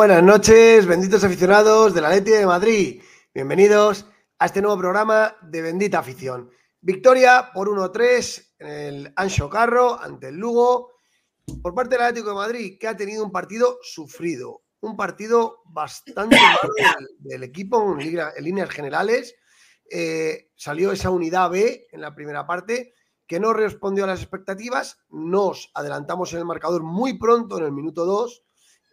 Buenas noches, benditos aficionados de la Leti de Madrid. Bienvenidos a este nuevo programa de Bendita Afición. Victoria por 1-3 en el Ancho Carro ante el Lugo por parte del Atlético de Madrid, que ha tenido un partido sufrido, un partido bastante malo del, equipo en, líneas generales. Eh, salió esa unidad B en la primera parte que no respondió a las expectativas. Nos adelantamos en el marcador muy pronto, en el minuto 2,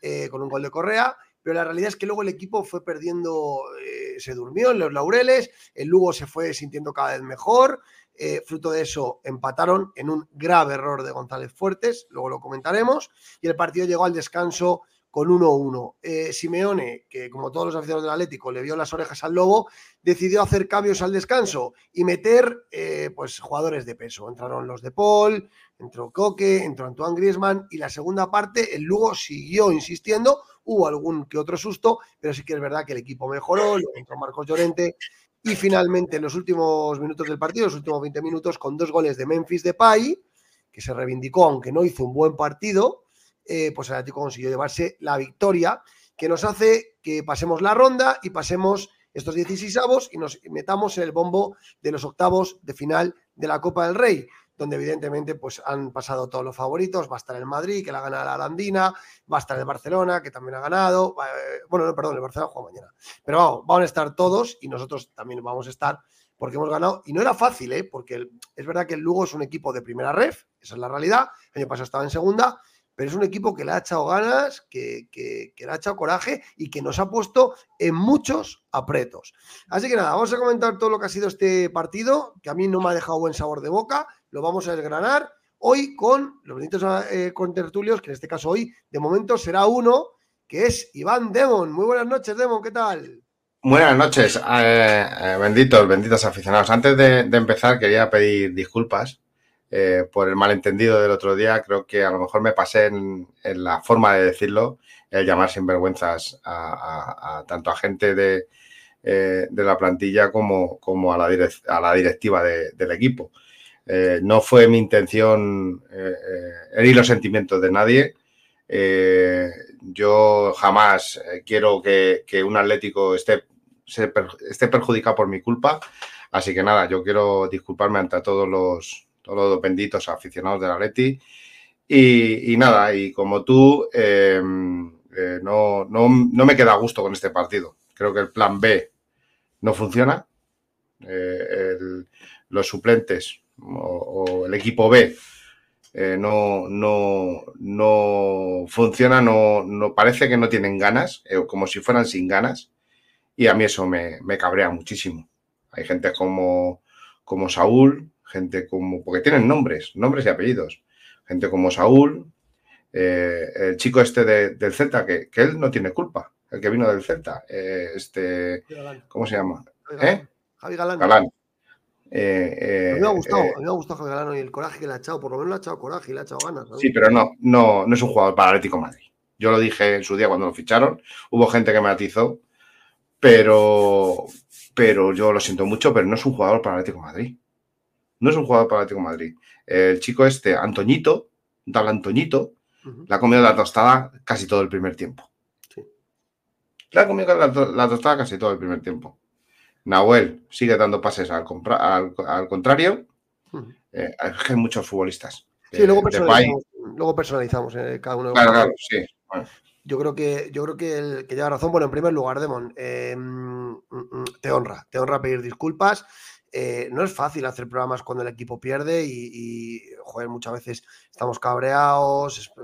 eh, con un gol de Correa, pero la realidad es que luego el equipo fue perdiendo, eh, se durmió en los laureles, el Lugo se fue sintiendo cada vez mejor, eh, fruto de eso empataron en un grave error de González Fuertes, luego lo comentaremos, y el partido llegó al descanso con 1-1. Eh, Simeone, que como todos los aficionados del Atlético le vio las orejas al lobo, decidió hacer cambios al descanso y meter eh, pues, jugadores de peso. Entraron los de Paul, entró Coque, entró Antoine Griezmann y la segunda parte el Lugo siguió insistiendo, hubo algún que otro susto, pero sí que es verdad que el equipo mejoró, entró Marcos Llorente y finalmente en los últimos minutos del partido, los últimos 20 minutos, con dos goles de Memphis Depay, que se reivindicó aunque no hizo un buen partido, eh, pues el Atlético consiguió llevarse la victoria, que nos hace que pasemos la ronda y pasemos estos 16 avos y nos metamos en el bombo de los octavos de final de la Copa del Rey, donde evidentemente pues han pasado todos los favoritos, va a estar el Madrid, que la gana la Arandina, va a estar el Barcelona, que también ha ganado, eh, bueno, no, perdón, el Barcelona juega mañana, pero vamos, van a estar todos y nosotros también vamos a estar porque hemos ganado, y no era fácil, ¿eh? porque es verdad que el Lugo es un equipo de primera ref, esa es la realidad, el año pasado estaba en segunda, pero es un equipo que le ha echado ganas, que, le ha echado coraje y que nos ha puesto en muchos apretos. Así que nada, vamos a comentar todo lo que ha sido este partido, que a mí no me ha dejado buen sabor de boca, lo vamos a desgranar hoy con los bonitos eh, contertulios, que en este caso hoy de momento será uno, que es Iván Demon. Muy buenas noches, Demon, ¿qué tal? Buenas noches, eh, eh, benditos, benditos aficionados. Antes de empezar quería pedir disculpas eh, por el malentendido del otro día, creo que a lo mejor me pasé en, la forma de decirlo, el llamar sinvergüenzas a, tanto a gente de, eh, la plantilla como, a, la a la directiva del equipo. Eh, no fue mi intención herir los sentimientos de nadie. yo jamás quiero que, un Atlético esté, esté perjudicado por mi culpa. Así que nada, yo quiero disculparme ante todos los, todos los benditos aficionados de la Leti. Y, nada, y como tú, em, eh, no, me queda a gusto con este partido. Creo que el plan B no funciona. Eh, los suplentes o, el equipo B eh, no, no, no funciona, no, no, parece que no tienen ganas, como si fueran sin ganas. Y a mí eso me, me cabrea muchísimo. Hay gente como, como Saúl, gente como, porque tienen nombres, nombres y apellidos, gente como Saúl, eh, el chico este del Celta, que, él no tiene culpa, el que vino del Celta, eh, este, ¿cómo se llama? Javi Galán. Galán. a, mí me ha gustado, a mí me ha gustado Javi Galán y el coraje que le ha echado, por lo menos le ha echado coraje y le ha echado ganas. Sí, pero no, no, no es un jugador para Atlético Madrid. Yo lo dije en su día cuando lo ficharon, hubo gente que me atizó, pero, pero yo lo siento mucho, pero no es un jugador para Atlético Madrid. No es un jugador para Atlético Madrid. El chico este, Antoñito, tal Antoñito, le ha comido la tostada casi todo el primer tiempo. Sí. Le ha comido la, tostada casi todo el primer tiempo. Nahuel sigue dando pases al, contrario. Eh, hay muchos futbolistas. Sí, luego personalizamos, luego personalizamos eh, cada uno. Claro, claro, sí. Yo creo que, yo creo que, el, que lleva razón. Bueno, en primer lugar, Demon, eh, mm, mm, mm, te honra, te honra pedir disculpas. Eh, no es fácil hacer programas cuando el equipo pierde y, joder, muchas veces estamos cabreados, eh,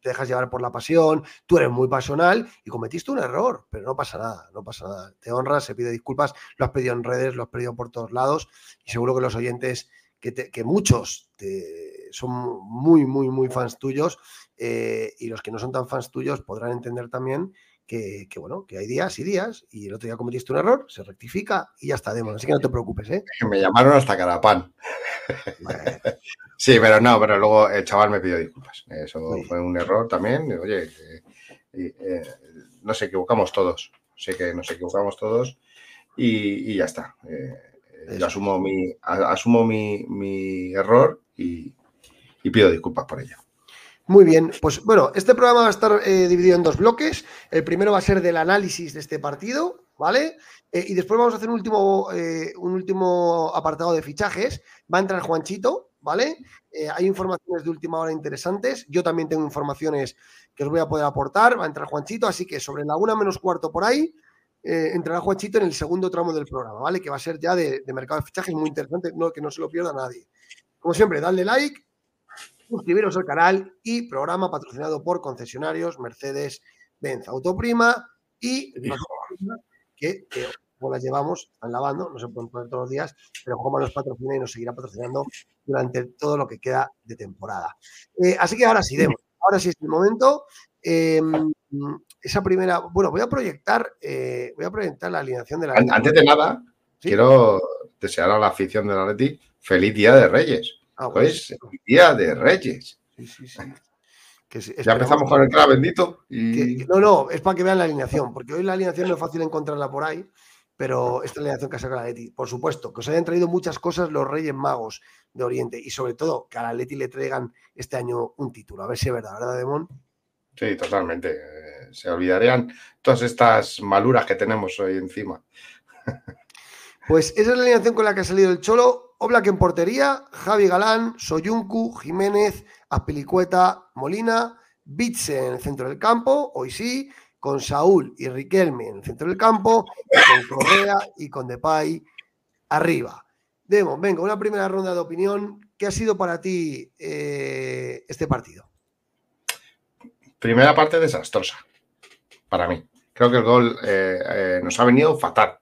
te dejas llevar por la pasión, tú eres muy pasional y cometiste un error, pero no pasa nada, no pasa nada. Te honras, se pide disculpas, lo has pedido en redes, lo has pedido por todos lados y seguro que los oyentes, que, muchos son muy, muy, muy fans tuyos eh, y los que no son tan fans tuyos podrán entender también que, bueno, que hay días y días, y el otro día cometiste un error, se rectifica y ya está, Demon. Así que no te preocupes, ¿eh? Me llamaron hasta Carapán. sí, pero no, pero luego el chaval me pidió disculpas. Eso fue un error también. Oye, eh, nos equivocamos todos. Sé que nos equivocamos todos y, ya está. Eh, yo asumo mi, asumo mi, error y pido disculpas por ello. Muy bien, pues bueno, este programa va a estar eh, dividido en dos bloques. El primero va a ser del análisis de este partido, ¿vale? Eh, y después vamos a hacer un último, eh, un último apartado de fichajes. Va a entrar Juanchito, ¿vale? hay informaciones de última hora interesantes. Yo también tengo informaciones que os voy a poder aportar. Va a entrar Juanchito, así que sobre la una menos cuarto por ahí entrará Juanchito en el segundo tramo del programa, ¿vale? Que va a ser ya de, mercado de fichajes muy interesante, no, que no se lo pierda nadie. Como siempre, dale like, suscribiros al canal y programa patrocinado por concesionarios Mercedes-Benz Autoprima y que, que las llevamos, están lavando, no se pueden poner todos los días, pero Joma nos patrocina y nos seguirá patrocinando durante todo lo que queda de temporada. Eh, así que ahora sí, demos. Ahora sí es el momento. Em, esa primera, bueno, voy a proyectar, eh, voy a proyectar la alineación de la. Antes de nada, quiero desear a la afición de la Leti feliz día de Reyes. Ah, pues, Día de Reyes. Sí, sí, sí. ya empezamos con el clave bendito. no, no, es para que vean la alineación, porque hoy la alineación no es fácil encontrarla por ahí, pero esta es alineación que ha sacado la Leti. Por supuesto, que os hayan traído muchas cosas los Reyes Magos de Oriente y sobre todo que a la Leti le traigan este año un título. A ver si es verdad, ¿verdad, Demón? Sí, totalmente. Eh, se olvidarían todas estas maluras que tenemos hoy encima. Pues esa es la alineación con la que ha salido el Cholo. Oblak en portería, Javi Galán, Soyuncu, Jiménez, Aspilicueta, Molina, Bitze en el centro del campo, hoy sí, con Saúl y Riquelme en el centro del campo, con Correa y con Depay arriba. Demo, venga, una primera ronda de opinión. ¿Qué ha sido para ti eh, este partido? Primera parte desastrosa, para mí. Creo que el gol eh, eh, nos ha venido fatal.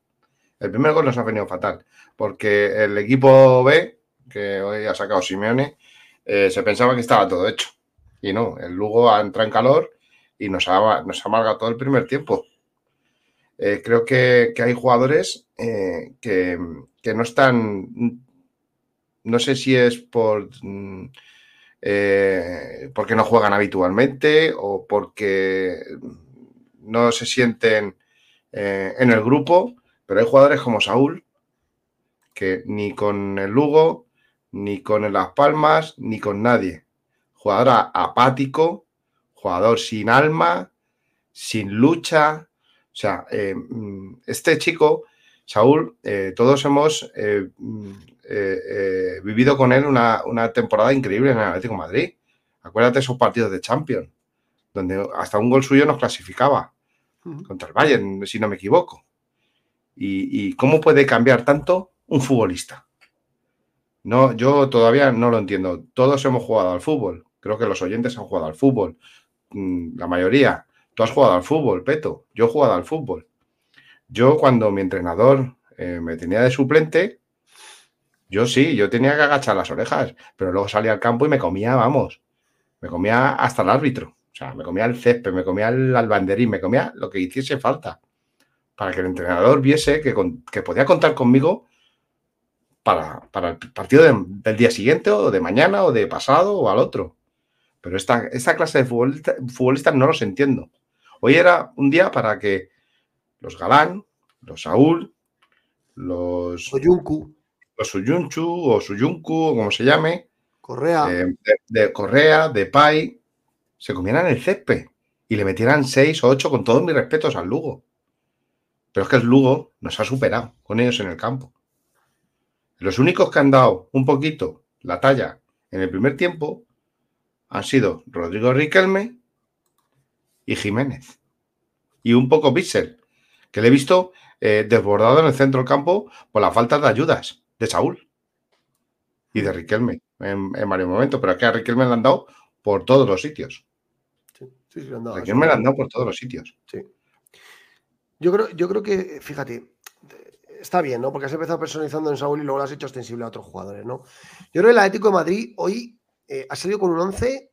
El primer gol nos ha venido fatal porque el equipo B, que hoy ha sacado Simeone, eh, se pensaba que estaba todo hecho. Y no, el Lugo ha entrado en calor y nos ha, ha todo el primer tiempo. Eh, creo que, hay jugadores eh, que, no están. No sé si es por. Mm, porque no juegan habitualmente o porque no se sienten en el grupo, pero hay jugadores como Saúl que ni con el Lugo, ni con Las Palmas, ni con nadie. Jugador apático, jugador sin alma, sin lucha. O sea, eh, mm, este chico, Saúl, eh, todos hemos eh, mm, vivido con él una, temporada increíble en el Atlético Madrid. Acuérdate esos partidos de Champions, donde hasta un gol suyo nos clasificaba contra el Bayern, si no me equivoco. ¿Y, cómo puede cambiar tanto un futbolista. No, yo todavía no lo entiendo. Todos hemos jugado al fútbol. Creo que los oyentes han jugado al fútbol. Mm, la mayoría. Tú has jugado al fútbol, Peto. Yo he jugado al fútbol. Yo cuando mi entrenador eh, me tenía de suplente, yo sí, yo tenía que agachar las orejas, pero luego salía al campo y me comía, vamos, me comía hasta el árbitro. O sea, me comía el césped, me comía el albanderín, me comía lo que hiciese falta. Para que el entrenador viese que, que podía contar conmigo para, el partido del día siguiente o de mañana o de pasado o al otro. Pero esta, esta clase de futbolistas no los entiendo. Hoy era un día para que los Galán, los Saúl, los Oyuncu, los Suyunchu o Suyuncu o como se llame, Correa, eh, de, Correa, de Pai, se comieran el césped y le metieran seis o ocho con todos mis respetos al Lugo. Pero es que el Lugo nos ha superado con ellos en el campo. Los únicos que han dado un poquito la talla en el primer tiempo han sido Rodrigo Riquelme y Jiménez. Y un poco Bissell, que le he visto eh, desbordado en el centro del campo por la falta de ayudas de Saúl y de Riquelme en, varios momentos. Pero es que a Riquelme le han dado por todos los sitios. Sí, sí, sí, Riquelme le han dado por todos los sitios. Sí. Yo creo, yo creo que, fíjate, está bien, ¿no? Porque has empezado personalizando en Saúl y luego lo has hecho extensible a otros jugadores, ¿no? Yo creo que el Atlético de Madrid hoy eh, ha salido con un once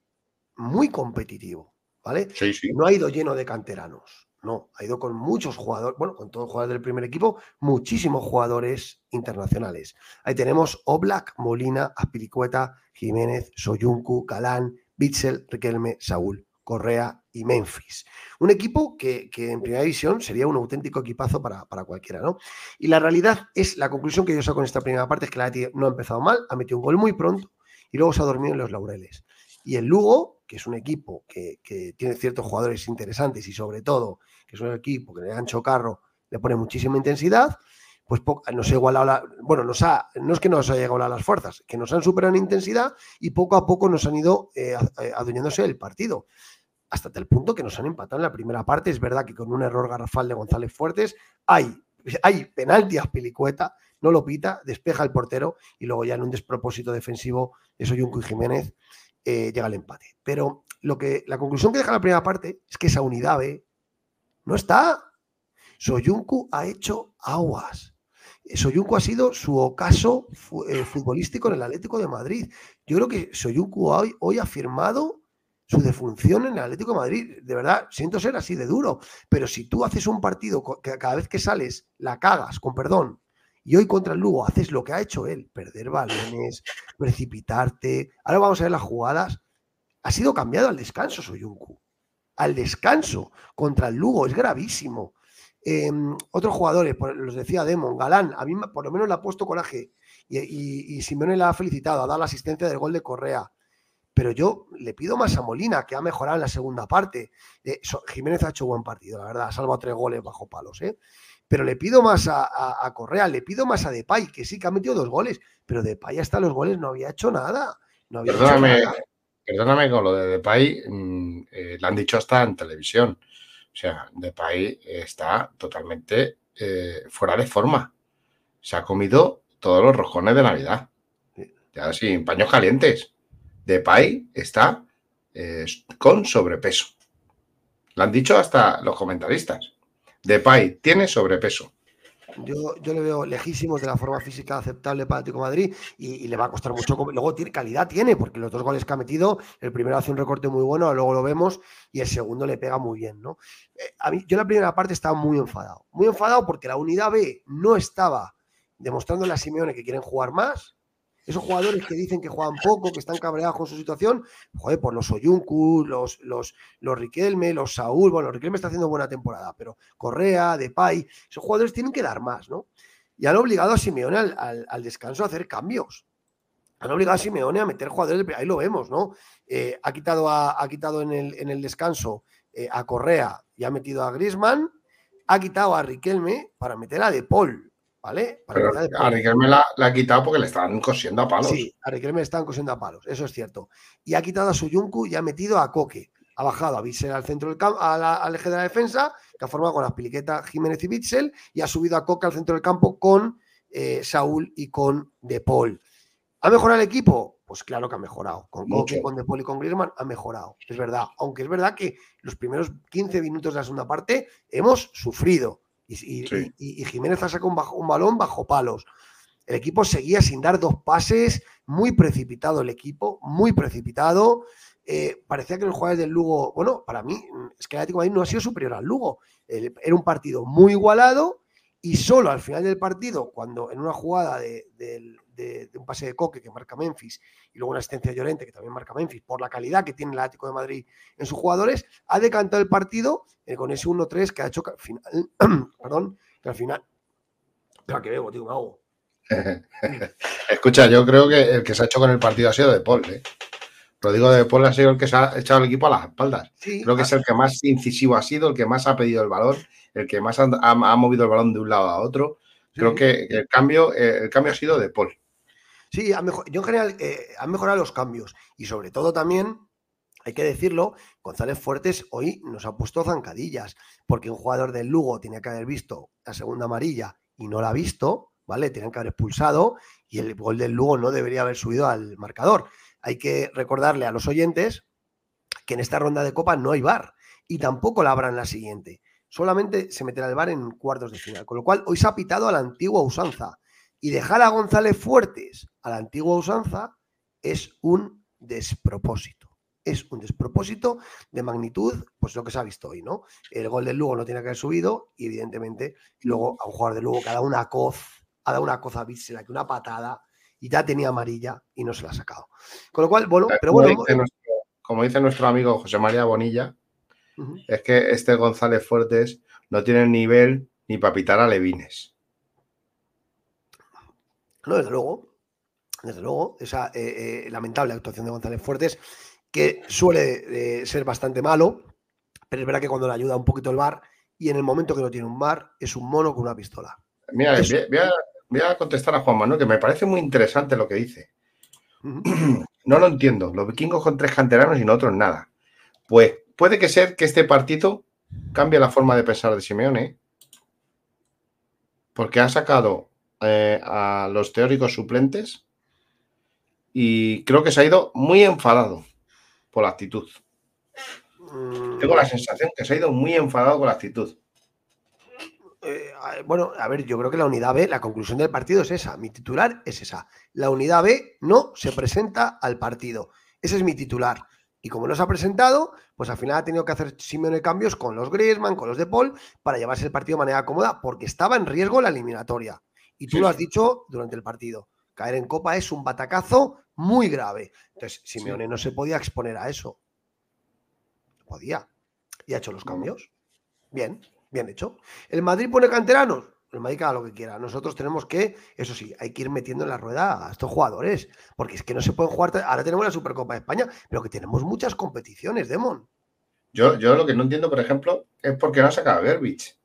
muy competitivo, ¿vale? Sí, sí. No ha ido lleno de canteranos, no, ha ido con muchos jugadores, bueno, con todos los jugadores del primer equipo, muchísimos jugadores internacionales. Ahí tenemos Oblak, Molina, Aspilicueta, Jiménez, Soyuncu, Galán, Bitzel, Riquelme, Saúl. Correa y Memphis. Un equipo que, en primera división sería un auténtico equipazo para, cualquiera, ¿no? Y la realidad es, la conclusión que yo saco en esta primera parte es que la Leti no ha empezado mal, ha metido un gol muy pronto y luego se ha dormido en los laureles. Y el Lugo, que es un equipo que, tiene ciertos jugadores interesantes y sobre todo que es un equipo que le Ancho Carro le pone muchísima intensidad, pues nos ha igualado, la, bueno, nos ha, no es que nos haya llegado a las fuerzas, que nos han superado en intensidad y poco a poco nos han ido eh, eh, adueñándose del partido. Hasta tal punto que nos han empatado en la primera parte. Es verdad que con un error garrafal de González Fuertes hay, hay penalti a Pilicueta, no lo pita, despeja el portero y luego ya en un despropósito defensivo de Soyuncu y Jiménez eh, llega el empate. Pero lo que, la conclusión que deja la primera parte es que esa unidad B no está. Soyuncu ha hecho aguas. Soyuncu ha sido su ocaso eh, futbolístico en el Atlético de Madrid. Yo creo que Soyuncu hoy, hoy ha firmado su defunción en el Atlético Madrid. De verdad, siento ser así de duro, pero si tú haces un partido que cada vez que sales la cagas, con perdón, y hoy contra el Lugo haces lo que ha hecho él, perder balones, precipitarte. Ahora vamos a ver las jugadas. Ha sido cambiado al descanso Soyuncu. Al descanso contra el Lugo es gravísimo. Em, otros jugadores, los decía Demon, Galán, a mí por lo menos le ha puesto coraje y, y, Simeone le ha felicitado, ha dado la asistencia del gol de Correa. Pero yo le pido más a Molina, que ha mejorado en la segunda parte. Eh, Jiménez ha hecho buen partido, la verdad, ha salvado tres goles bajo palos. ¿eh? Pero le pido más a, Correa, le pido más a Depay, que sí que ha metido dos goles, pero Depay hasta los goles no había hecho nada. perdóname, perdóname con lo de Depay, mm, eh, le han dicho hasta en televisión. O sea, Depay está totalmente eh, fuera de forma. Se ha comido todos los rojones de Navidad. Ya sin paños calientes. Depay está eh, con sobrepeso. Lo han dicho hasta los comentaristas. Depay tiene sobrepeso. Yo, yo le veo lejísimos de la forma física aceptable para Atlético Madrid y, le va a costar mucho. Luego calidad tiene, porque los dos goles que ha metido, el primero hace un recorte muy bueno, luego lo vemos, y el segundo le pega muy bien, ¿no? Eh, a mí, yo la primera parte estaba muy enfadado. Muy enfadado porque la unidad B no estaba demostrando a Simeone que quieren jugar más, esos jugadores que dicen que juegan poco, que están cabreados con su situación, joder, por los Oyuncu, los, los, los Riquelme, los Saúl, bueno, Riquelme está haciendo buena temporada, pero Correa, Depay, esos jugadores tienen que dar más, ¿no? Y han obligado a Simeone al, descanso a hacer cambios. Han obligado a Simeone a meter jugadores, ahí lo vemos, ¿no? Eh, ha quitado, a, ha quitado en, el, en el descanso eh, a Correa y ha metido a Grisman, ha quitado a Riquelme para meter a De Paul. ¿Vale? a Riquelme la, ha quitado porque le estaban cosiendo a palos. Sí, a Riquelme le estaban cosiendo a palos, eso es cierto. Y ha quitado a Suyuncu y ha metido a Coque. Ha bajado a Bissell al centro del campo, al eje de la defensa, que ha formado con la piliqueta Jiménez y Bitzel, y ha subido a Coque al centro del campo con eh, Saúl y con De Paul. ¿Ha mejorado el equipo? Pues claro que ha mejorado. Con Coque, con De Paul y con Griezmann ha mejorado. Es verdad. Aunque es verdad que los primeros 15 minutos de la segunda parte hemos sufrido y, Jiménez ha sacado un, balón bajo palos. El equipo seguía sin dar dos pases, muy precipitado el equipo, muy precipitado. Eh, parecía que los jugadores del Lugo, bueno, para mí es que el Atlético de Madrid no ha sido superior al Lugo. era un partido muy igualado y solo al final del partido, cuando en una jugada de, un pase de Coque que marca Memphis y luego una asistencia de Llorente que también marca Memphis, por la calidad que tiene el Atlético de Madrid en sus jugadores, ha decantado el partido eh, con ese 1-3 que ha hecho que al final, perdón, que al final, espera que veo, tío, me hago. Escucha, yo creo que el que se ha hecho con el partido ha sido De Paul, ¿eh? Rodrigo De Paul ha sido el que se ha echado el equipo a las espaldas. creo que es el que más incisivo ha sido, el que más ha pedido el valor el que más ha, movido el balón de un lado a otro. Creo que el cambio, eh, el cambio ha sido de Paul. Sí, yo en general eh, han mejorado los cambios y sobre todo también, hay que decirlo, González Fuertes hoy nos ha puesto zancadillas, porque un jugador del Lugo tenía que haber visto la segunda amarilla y no la ha visto, ¿vale? Tenían que haber expulsado y el gol del Lugo no debería haber subido al marcador. Hay que recordarle a los oyentes que en esta ronda de Copa no hay bar y tampoco la habrá en la siguiente solamente se meterá el bar en cuartos de final. Con lo cual, hoy se ha pitado a la antigua usanza. Y dejar a González Fuertes a la antigua usanza es un despropósito. Es un despropósito de magnitud, pues lo que se ha visto hoy, ¿no? El gol del Lugo no tiene que haber subido y, evidentemente, luego a un jugador del Lugo que ha dado una coz, ha dado una coz a que una patada y ya tenía amarilla y no se la ha sacado. Con lo cual, bueno, pero bueno. como dice nuestro amigo José María Bonilla, es que este González Fuertes no tiene nivel ni para pitar a Levines. No, desde luego. Desde luego, esa eh, eh, lamentable actuación de González Fuertes. que suele eh, ser bastante malo, pero es verdad que cuando le ayuda un poquito el bar y en el momento que no tiene un bar es un mono con una pistola. Mira, voy a, contestar a Juan Manuel, que me parece muy interesante lo que dice. No lo entiendo. Los vikingos con tres canteranos y nosotros nada. Pues puede que ser que este partido cambie la forma de pensar de Simeone, porque ha sacado eh, a los teóricos suplentes y creo que se ha ido muy enfadado por la actitud. Mm. Tengo la sensación que se ha ido muy enfadado con la actitud. Eh, bueno, a ver, yo creo que la unidad B, la conclusión del partido es esa. Mi titular es esa. La unidad B no se presenta al partido. Ese es mi titular. Y como no se ha presentado, pues al final ha tenido que hacer Simeone cambios con los Griezmann, con los de Paul, para llevarse el partido de manera cómoda, porque estaba en riesgo la eliminatoria. Y tú lo has dicho durante el partido. Caer en Copa es un batacazo muy grave. Entonces, Simeone no se podía exponer a eso. Podía. Y ha hecho los cambios. Bien, bien hecho. ¿El Madrid pone canteranos? El Madrid haga lo que quiera. Nosotros tenemos que, eso sí, hay que ir metiendo en la rueda a estos jugadores. Porque es que no se pueden jugar. Ahora tenemos la Supercopa de España, pero que tenemos muchas competiciones, Demon. Yo, yo lo que no entiendo, por ejemplo, es por qué no ha sacado a Gerbich.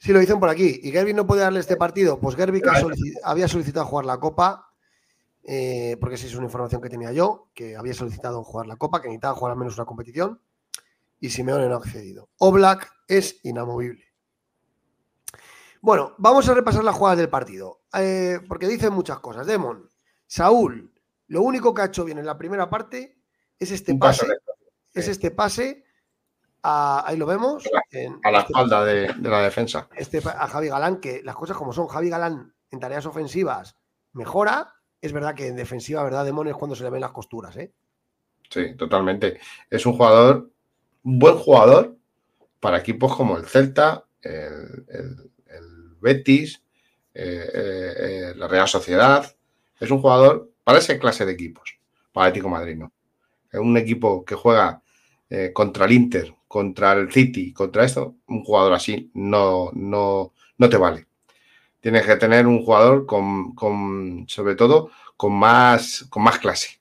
Sí, lo dicen por aquí. ¿Y Gerbich no puede darle este partido? Pues Gerbich había solicitado jugar la Copa eh, porque esa es una información que tenía yo, que había solicitado jugar la Copa, que necesitaba jugar al menos una competición, y Simeone no ha accedido. Oblak es inamovible. Bueno, vamos a repasar las jugadas del partido, eh, porque dicen muchas cosas. Demon, Saúl, lo único que ha hecho bien en la primera parte es este pase, es este pase ahí lo vemos. a la este espalda de, la defensa. Este, a Javi Galán, que las cosas como son, Javi Galán en tareas ofensivas mejora, es verdad que en defensiva, ¿verdad, Demon? Es cuando se le ven las costuras, ¿eh? Sí, totalmente. Es un jugador, un buen jugador para equipos como el Celta, el, Betis, eh, eh, eh, la Real Sociedad. Es un jugador para esa clase de equipos, para Atlético Madrid, ¿no? Es un equipo que juega contra el Inter, contra el City, contra esto, un jugador así no, no, no te vale tienes que tener un jugador con, sobre todo, con más, con más clase.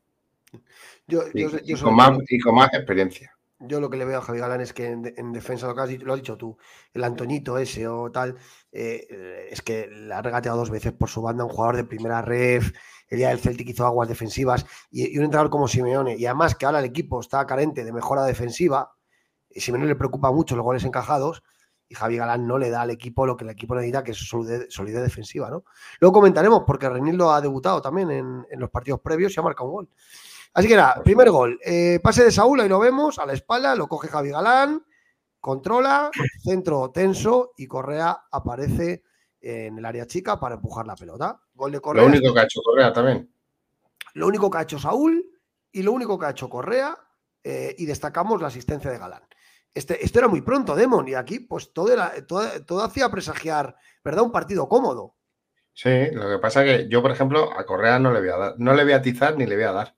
y, con más, experiencia. Yo lo que le veo a Javi Galán es que en, defensa, lo, que lo has dicho tú, el Antoñito ese o tal, eh, es que le ha regateado dos veces por su banda un jugador de primera ref, el día del Celtic hizo aguas defensivas y, un entrenador como Simeone, y además que ahora el equipo está carente de mejora defensiva, y Simeone le preocupa mucho los goles encajados, y Javi Galán no le da al equipo lo que el equipo necesita, que es solidez, defensiva, ¿no? Luego comentaremos, porque Renildo ha debutado también en, los partidos previos y ha marcado un gol. Así que nada, primer gol. Eh, pase de Saúl, ahí lo vemos, a la espalda, lo coge Javi Galán, controla, centro tenso y Correa aparece en el área chica para empujar la pelota. Gol de Correa. Lo único que ha hecho Correa también. Lo único que ha hecho Saúl y lo único que ha hecho Correa eh, y destacamos la asistencia de Galán. Este, esto era muy pronto, Demon, y aquí pues todo, todo, hacía presagiar, ¿verdad? Un partido cómodo. Sí, lo que pasa es que yo, por ejemplo, a Correa no le voy a dar, no le voy a atizar ni le voy a dar.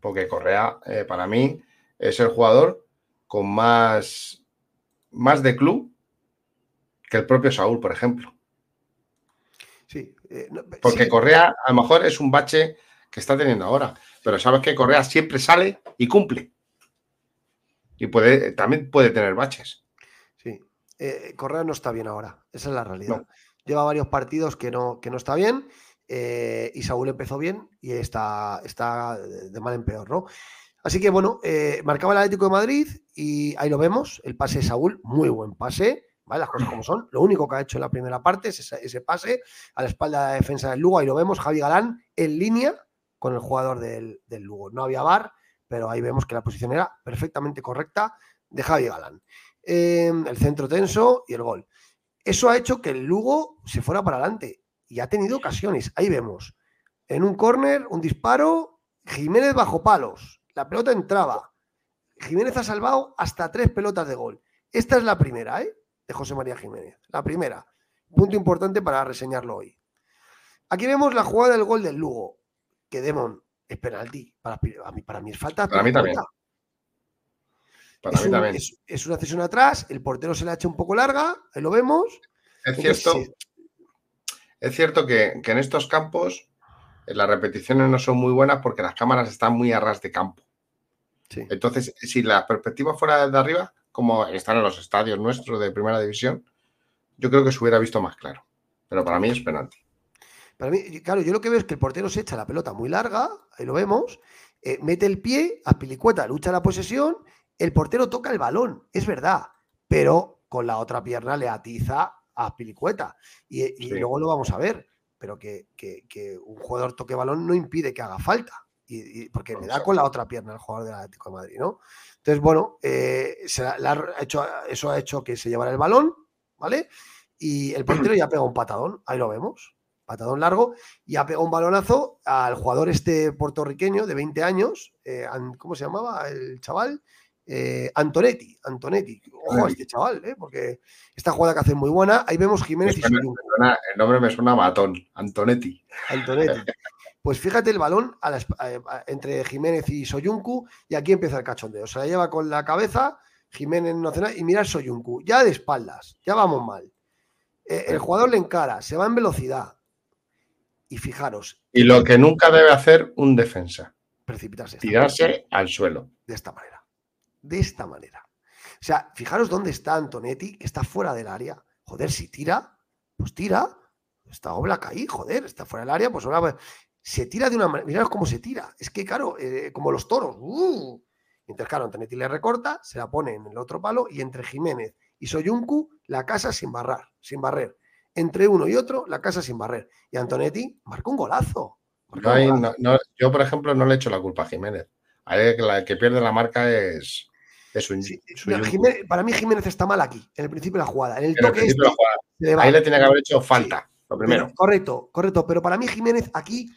Porque Correa, eh, para mí, es el jugador con más, más de club que el propio Saúl, por ejemplo. Sí. Eh, Porque Correa a lo mejor es un bache que está teniendo ahora, pero sabes que Correa siempre sale y cumple y puede, también puede tener baches. Sí, eh, Correa no está bien ahora, esa es la realidad. Lleva varios partidos que no, que no está bien eh, y Saúl empezó bien y está, está de mal en peor, ¿no? Así que bueno, eh, marcaba el Atlético de Madrid y ahí lo vemos, el pase de Saúl, muy buen pase, ¿vale? Las cosas como son. Lo único que ha hecho en la primera parte es ese, pase a la espalda de la defensa del Lugo, ahí lo vemos, Javi Galán en línea con el jugador del, del Lugo. No había bar, pero ahí vemos que la posición era perfectamente correcta de Javi Galán. Em, el centro tenso y el gol. Eso ha hecho que el Lugo se fuera para adelante y ha tenido ocasiones. Ahí vemos. En un córner, un disparo, Jiménez bajo palos. La pelota entraba. Jiménez ha salvado hasta tres pelotas de gol. Esta es la primera, ¿eh? De José María Jiménez. La primera. Punto importante para reseñarlo hoy. Aquí vemos la jugada del gol del Lugo. Que Demon es penalti. Para, mí, para mí es falta. Para mí también. Para es, mí también. Es, una cesión atrás, el portero se la ha hecho un poco larga, ahí lo vemos. Es cierto, es cierto que, en estos campos las repeticiones no son muy buenas porque las cámaras están muy a ras de campo. Entonces, si la perspectiva fuera de arriba, como están en los estadios nuestros de primera división, yo creo que se hubiera visto más claro. Pero para mí es penalti. Para mí, claro, yo lo que veo es que el portero se echa la pelota muy larga, ahí lo vemos, eh, mete el pie, a Pilicueta lucha la posesión, el portero toca el balón, es verdad, pero con la otra pierna le atiza a Pilicueta. Y, luego lo vamos a ver, pero que, un jugador toque balón no impide que haga falta, y, porque le da con la otra pierna al jugador del Atlético de Madrid, ¿no? Entonces, bueno, eh, hecho, eso ha hecho que se llevara el balón, ¿vale? Y el portero ya pega un patadón, ahí lo vemos, patadón largo, y ha pegado un balonazo al jugador este puertorriqueño de 20 años, eh, ¿cómo se llamaba el chaval? Eh, Antonetti, Antonetti. Ojo a este chaval, ¿eh? porque esta jugada que hace muy buena. Ahí vemos Jiménez y Soyuncu. el nombre me suena matón, Antonetti. Antonetti. Pues fíjate el balón entre Jiménez y Soyuncu y aquí empieza el cachondeo. Se la lleva con la cabeza, Jiménez no hace nada y mira Soyuncu, ya de espaldas, ya vamos mal. Eh, el jugador le encara, se va en velocidad. Y fijaros. Y lo que nunca debe hacer un defensa. Precipitarse. Tirarse al suelo. De esta manera. De esta manera. O sea, fijaros dónde está Antonetti, que está fuera del área. Joder, si tira, pues tira. Está Oblak ahí, joder, está fuera del área, pues ahora se tira de una manera. Mirad cómo se tira. Es que, claro, eh, como los toros. Uh. Mientras, claro, Antonetti le recorta, se la pone en el otro palo y entre Jiménez y Soyuncu, la casa sin barrar, sin barrer. Entre uno y otro, la casa sin barrer. Y Antonetti marca un golazo. yo, por ejemplo, no le echo la culpa a Jiménez. A la que pierde la marca es, es un, Para mí Jiménez está mal aquí, en el principio de la jugada. En el toque este, Ahí le tiene que haber hecho falta, lo primero. correcto, correcto. Pero para mí Jiménez aquí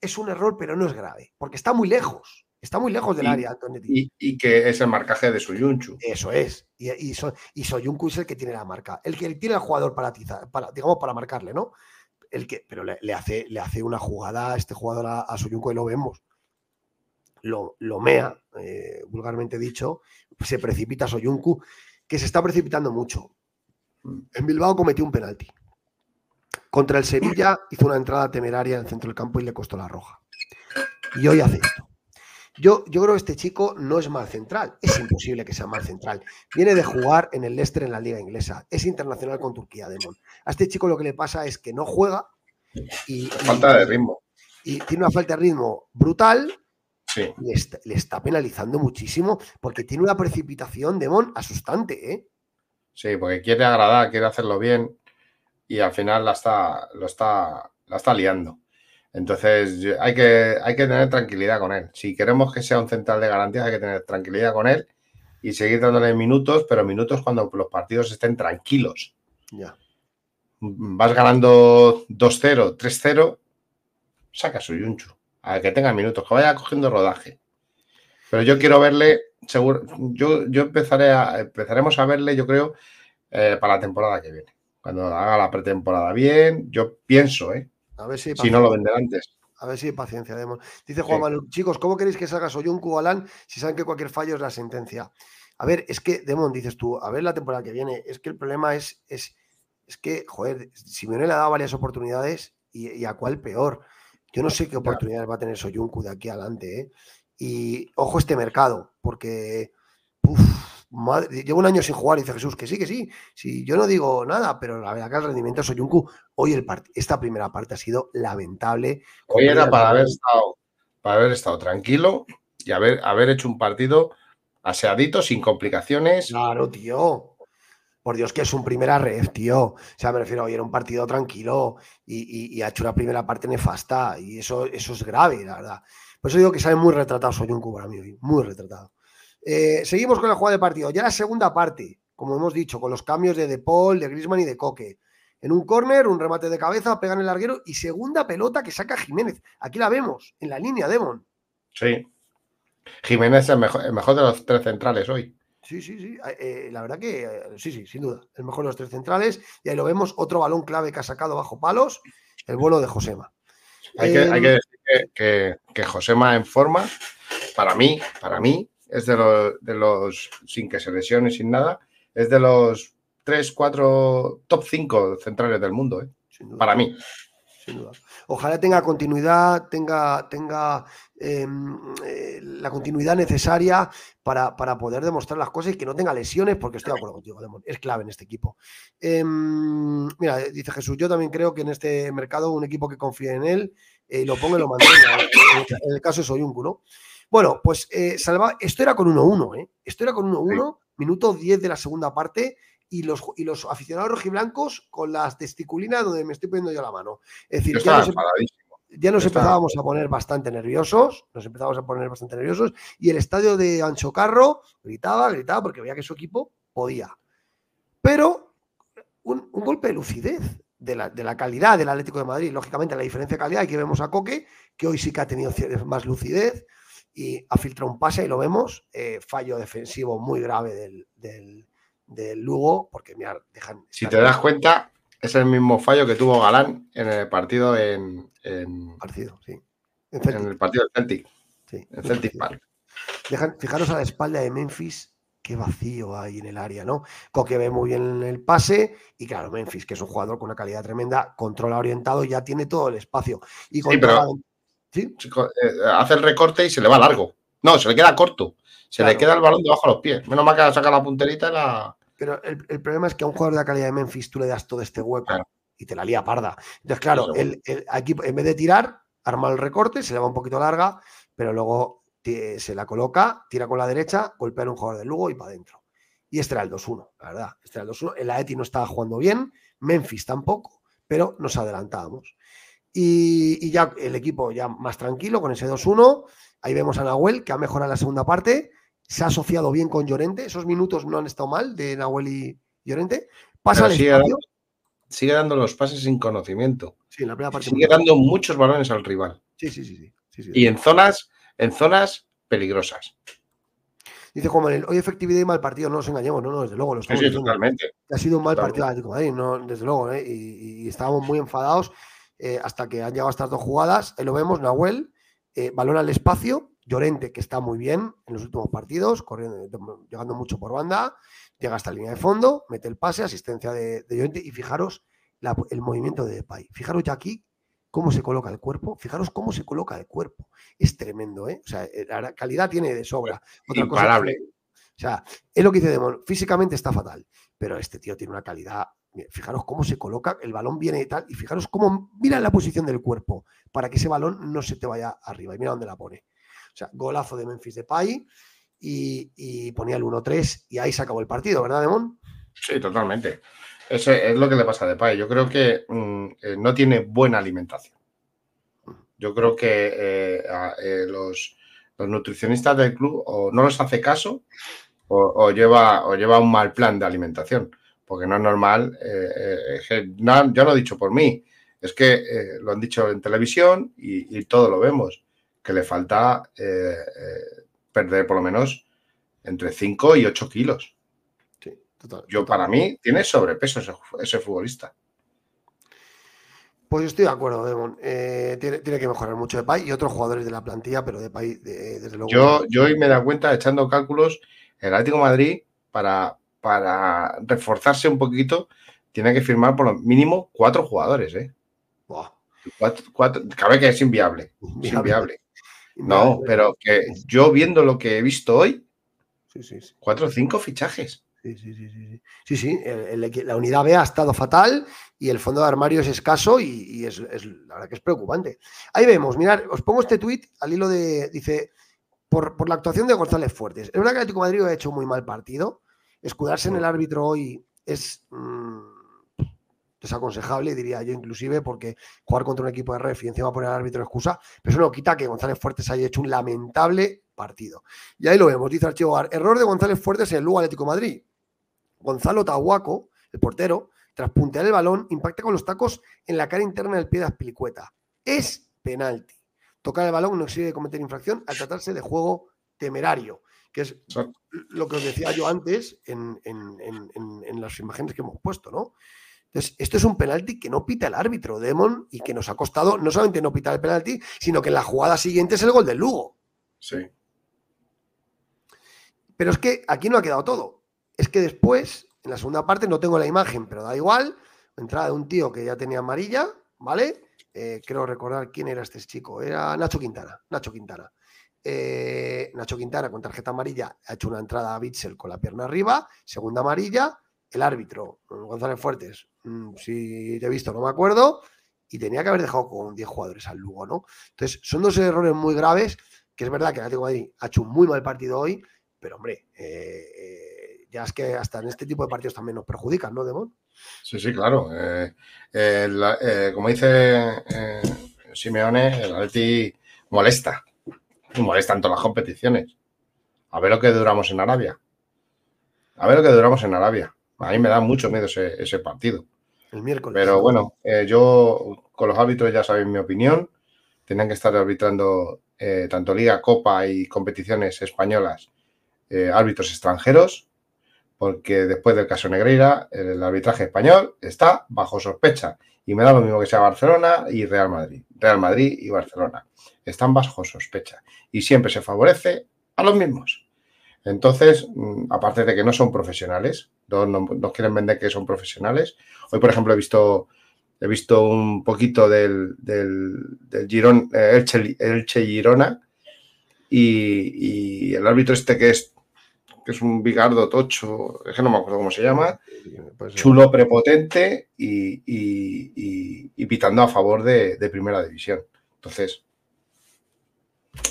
es un error, pero no es grave, porque está muy lejos. Está muy lejos del área, Y, y, que es el marcaje de Soyuncu. Eso es. Y, y, y, Soyuncu es el que tiene la marca. El que tiene al jugador para, para digamos, para marcarle, ¿no? El que, pero le, hace, le hace una jugada a este jugador a, Soyuncu y lo vemos. Lo, lo mea, eh, vulgarmente dicho, se precipita Soyuncu, que se está precipitando mucho. En Bilbao cometió un penalti. Contra el Sevilla hizo una entrada temeraria en el centro del campo y le costó la roja. Y hoy hace esto. Yo, yo creo que este chico no es mal central. Es imposible que sea mal central. Viene de jugar en el Leicester en la liga inglesa. Es internacional con Turquía, Demon. A este chico lo que le pasa es que no juega y... Falta de ritmo. Y tiene una falta de ritmo brutal. Sí. Le, está, penalizando muchísimo porque tiene una precipitación, Demon, asustante, ¿eh? Sí, porque quiere agradar, quiere hacerlo bien y al final la está, lo está, la está liando. Entonces hay que, hay que tener tranquilidad con él. Si queremos que sea un central de garantía, hay que tener tranquilidad con él y seguir dándole minutos, pero minutos cuando los partidos estén tranquilos. Ya. Vas ganando 2-0, 3-0, saca su yunchu. A que tenga minutos, que vaya cogiendo rodaje. Pero yo quiero verle, seguro, yo, yo empezaré a, empezaremos a verle, yo creo, eh, para la temporada que viene. Cuando haga la pretemporada bien, yo pienso, ¿eh? A ver si, no lo antes. A ver si hay paciencia, Demon. Dice Juan Manuel, chicos, ¿cómo queréis que salga Soyuncu o Alan si saben que cualquier fallo es la sentencia? A ver, es que, Demon, dices tú, a ver la temporada que viene, es que el problema es, es, es que, joder, Simeone le ha dado varias oportunidades y, a cuál peor. Yo no sé qué oportunidades va a tener Soyuncu de aquí adelante, ¿eh? Y ojo este mercado, porque llevo un año sin jugar, dice Jesús, que sí, que sí. Sí, yo no digo nada, pero la verdad que el rendimiento de Soyuncu, hoy el esta primera parte ha sido lamentable. Hoy era para haber estado, para haber estado tranquilo y haber, haber hecho un partido aseadito, sin complicaciones. Claro, tío. Por Dios, que es un primera red, tío. O sea, me refiero, hoy era un partido tranquilo y, ha hecho una primera parte nefasta. Y eso, eso es grave, la verdad. Por eso digo que sale muy retratado Soyuncu para mí hoy, muy retratado. Eh, seguimos con la jugada de partido. Ya la segunda parte, como hemos dicho, con los cambios de De Paul, de Grisman y de Coque. En un córner, un remate de cabeza, pegan el larguero y segunda pelota que saca Jiménez. Aquí la vemos, en la línea, Demon. Sí. Jiménez es el mejor, de los tres centrales hoy. Sí, sí, sí. Eh, eh, la verdad que sí, sí, sin duda. El mejor de los tres centrales. Y ahí lo vemos, otro balón clave que ha sacado bajo palos, el vuelo de Josema. Hay, que, decir que, que Josema en forma, para mí, para mí, es de los, de los, sin que se lesione, sin nada, es de los 3, 4, top 5 centrales del mundo, ¿eh? para mí. sin duda. Ojalá tenga continuidad, tenga, tenga em, eh, la continuidad necesaria para, poder demostrar las cosas y que no tenga lesiones, porque estoy de acuerdo contigo, es clave en este equipo. Em, mira, dice Jesús, yo también creo que en este mercado un equipo que confíe en él eh, lo ponga y lo mantenga. En el caso de Soyuncu, ¿no? Bueno, pues eh, Salva, esto era con 1-1, ¿eh? Esto era con 1-1, minuto 10 de la segunda parte y los, y los aficionados rojiblancos con las testiculinas donde me estoy poniendo yo la mano. Es decir, ya nos, ya nos empezábamos a poner bastante nerviosos, nos empezábamos a poner bastante nerviosos y el estadio de Ancho Carro gritaba, gritaba porque veía que su equipo podía. Pero un, golpe de lucidez de la, de la, calidad del Atlético de Madrid, lógicamente la diferencia de calidad, aquí vemos a Coque, que hoy sí que ha tenido más lucidez y ha filtrado un pase y lo vemos, eh, fallo defensivo muy grave del del Lugo, porque mira, dejan. Si te das cuenta, es el mismo fallo que tuvo Galán en el partido en. partido, sí. En, el partido del Celtic. Sí. En Celtic Park. Dejan, fijaros a la espalda de Memphis, qué vacío hay en el área, ¿no? Coque ve muy bien el pase y claro, Memphis, que es un jugador con una calidad tremenda, controla orientado, ya tiene todo el espacio. Y sí, pero ¿Sí? Eh, hace el recorte y se le va largo. No, se le queda corto. Se le queda el balón debajo de los pies. Menos mal que saca la punterita y la. Pero el, problema es que a un jugador de la calidad de Memphis tú le das todo este hueco y te la lía parda. Entonces, claro, el, aquí en vez de tirar, arma el recorte, se le va un poquito larga, pero luego se la coloca, tira con la derecha, golpea a un jugador de Lugo y para adentro. Y este era el 2-1, la verdad. Este era el 2-1. El Aeti no estaba jugando bien, Memphis tampoco, pero nos adelantábamos. Y, y, ya el equipo ya más tranquilo con ese 2-1. Ahí vemos a Nahuel, que ha mejorado la segunda parte, se ha asociado bien con Llorente, esos minutos no han estado mal de Nahuel y Llorente. Pasa sigue, dando, sigue, dando, los pases sin conocimiento. Sí, en la primera parte sigue dando muchos balones al rival. Sí, sí, sí. sí, y en zonas, en zonas peligrosas. Dice Juan Manuel, hoy efectividad y mal partido, no nos engañemos, no, no, desde luego. Lo sí, totalmente. Ha sido un mal partido no, desde luego, ¿eh? y, estábamos muy enfadados eh, hasta que han llegado estas dos jugadas. Ahí lo vemos, Nahuel, eh, balón al espacio, Llorente, que está muy bien en los últimos partidos, corriendo, llegando mucho por banda, llega hasta la línea de fondo, mete el pase, asistencia de, Llorente, y fijaros el movimiento de Depay. Fijaros ya aquí cómo se coloca el cuerpo, fijaros cómo se coloca el cuerpo. Es tremendo, ¿eh? O sea, eh, la calidad tiene de sobra. Otra Imparable. o sea, es lo que dice Demon, físicamente está fatal, pero este tío tiene una calidad Fijaros cómo se coloca, el balón viene y tal, y fijaros cómo mira la posición del cuerpo para que ese balón no se te vaya arriba. Y mira dónde la pone. O sea, golazo de Memphis de y, y ponía el 1-3 y ahí se acabó el partido, ¿verdad, Demón? Sí, totalmente. Eso es lo que le pasa a Depay. Yo creo que mm, eh, no tiene buena alimentación. Yo creo que eh, eh, los, nutricionistas del club o no los hace caso o, lleva, o lleva un mal plan de alimentación porque no es normal. Eh, eh, no, yo lo he dicho por mí, es que eh, lo han dicho en televisión y, todo lo vemos, que le falta perder por lo menos entre 5 y 8 kilos. Sí, total, yo, para mí, tiene sobrepeso ese, futbolista. Pues estoy de acuerdo, Demon. tiene, que mejorar mucho de Depay y otros jugadores de la plantilla, pero de de, desde luego. Yo, yo hoy me da cuenta, echando cálculos, el Atlético Madrid, para, para reforzarse un poquito, tiene que firmar por lo mínimo cuatro jugadores, ¿eh? cabe que es inviable. Es inviable. No, pero que yo viendo lo que he visto hoy, cuatro o cinco fichajes. Sí, sí, sí. Sí, sí, sí la unidad B ha estado fatal y el fondo de armario es escaso y, es, la verdad que es preocupante. Ahí vemos, mirad, os pongo este tuit al hilo de, dice, por, por, la actuación de González Fuertes. Es verdad que el Atlético de Madrid ha hecho muy mal partido, Escudarse en el árbitro hoy es mm, desaconsejable, diría yo inclusive, porque jugar contra un equipo de ref y encima poner al árbitro excusa, pero eso no quita que González Fuertes haya hecho un lamentable partido. Y ahí lo vemos, dice Archivo error de González Fuertes en el Lugo Atlético Madrid. Gonzalo Tahuaco, el portero, tras puntear el balón, impacta con los tacos en la cara interna del pie de Aspilicueta. Es penalti. Tocar el balón no exige cometer infracción al tratarse de juego temerario que es lo que os decía yo antes en, las imágenes que hemos puesto, ¿no? Entonces, esto es un penalti que no pita el árbitro, Demon, y que nos ha costado no solamente no pitar el penalti, sino que en la jugada siguiente es el gol del Lugo. Sí. Pero es que aquí no ha quedado todo. Es que después, en la segunda parte, no tengo la imagen, pero da igual, entrada de un tío que ya tenía amarilla, ¿vale? eh, creo recordar quién era este chico, era Nacho Quintana, Nacho Quintana. Eh, Nacho Quintana con tarjeta amarilla ha hecho una entrada a Bitzel con la pierna arriba, segunda amarilla, el árbitro, González Fuertes, mm, si te he visto no me acuerdo, y tenía que haber dejado con 10 jugadores al Lugo, ¿no? Entonces, son dos errores muy graves, que es verdad que el Atlético de ha hecho un muy mal partido hoy, pero hombre, eh, ya es que hasta en este tipo de partidos también nos perjudican, ¿no, Demón? Sí, sí, claro. Eh, eh, como dice Simeone, el Atleti molesta, y molesta en todas las competiciones. A ver lo que duramos en Arabia. A ver lo que duramos en Arabia. A mí me da mucho miedo ese partido. El miércoles. Pero bueno, eh, yo con los árbitros ya sabéis mi opinión. Tenían que estar arbitrando eh, tanto Liga, Copa y competiciones españolas eh, árbitros extranjeros, porque después del caso Negreira, el arbitraje español está bajo sospecha. Y me da lo mismo que sea Barcelona y Real Madrid. Real Madrid y Barcelona. Están bajo sospecha. Y siempre se favorece a los mismos. Entonces, mm, aparte de que no son profesionales, no, quieren vender que son profesionales. Hoy, por ejemplo, he visto, he visto un poquito del, del, Girón, eh, Elche, Girona y, el árbitro este que es que es un bigardo tocho, es que no me acuerdo cómo se llama, chulo, prepotente y, pitando a favor de, de primera división. Entonces,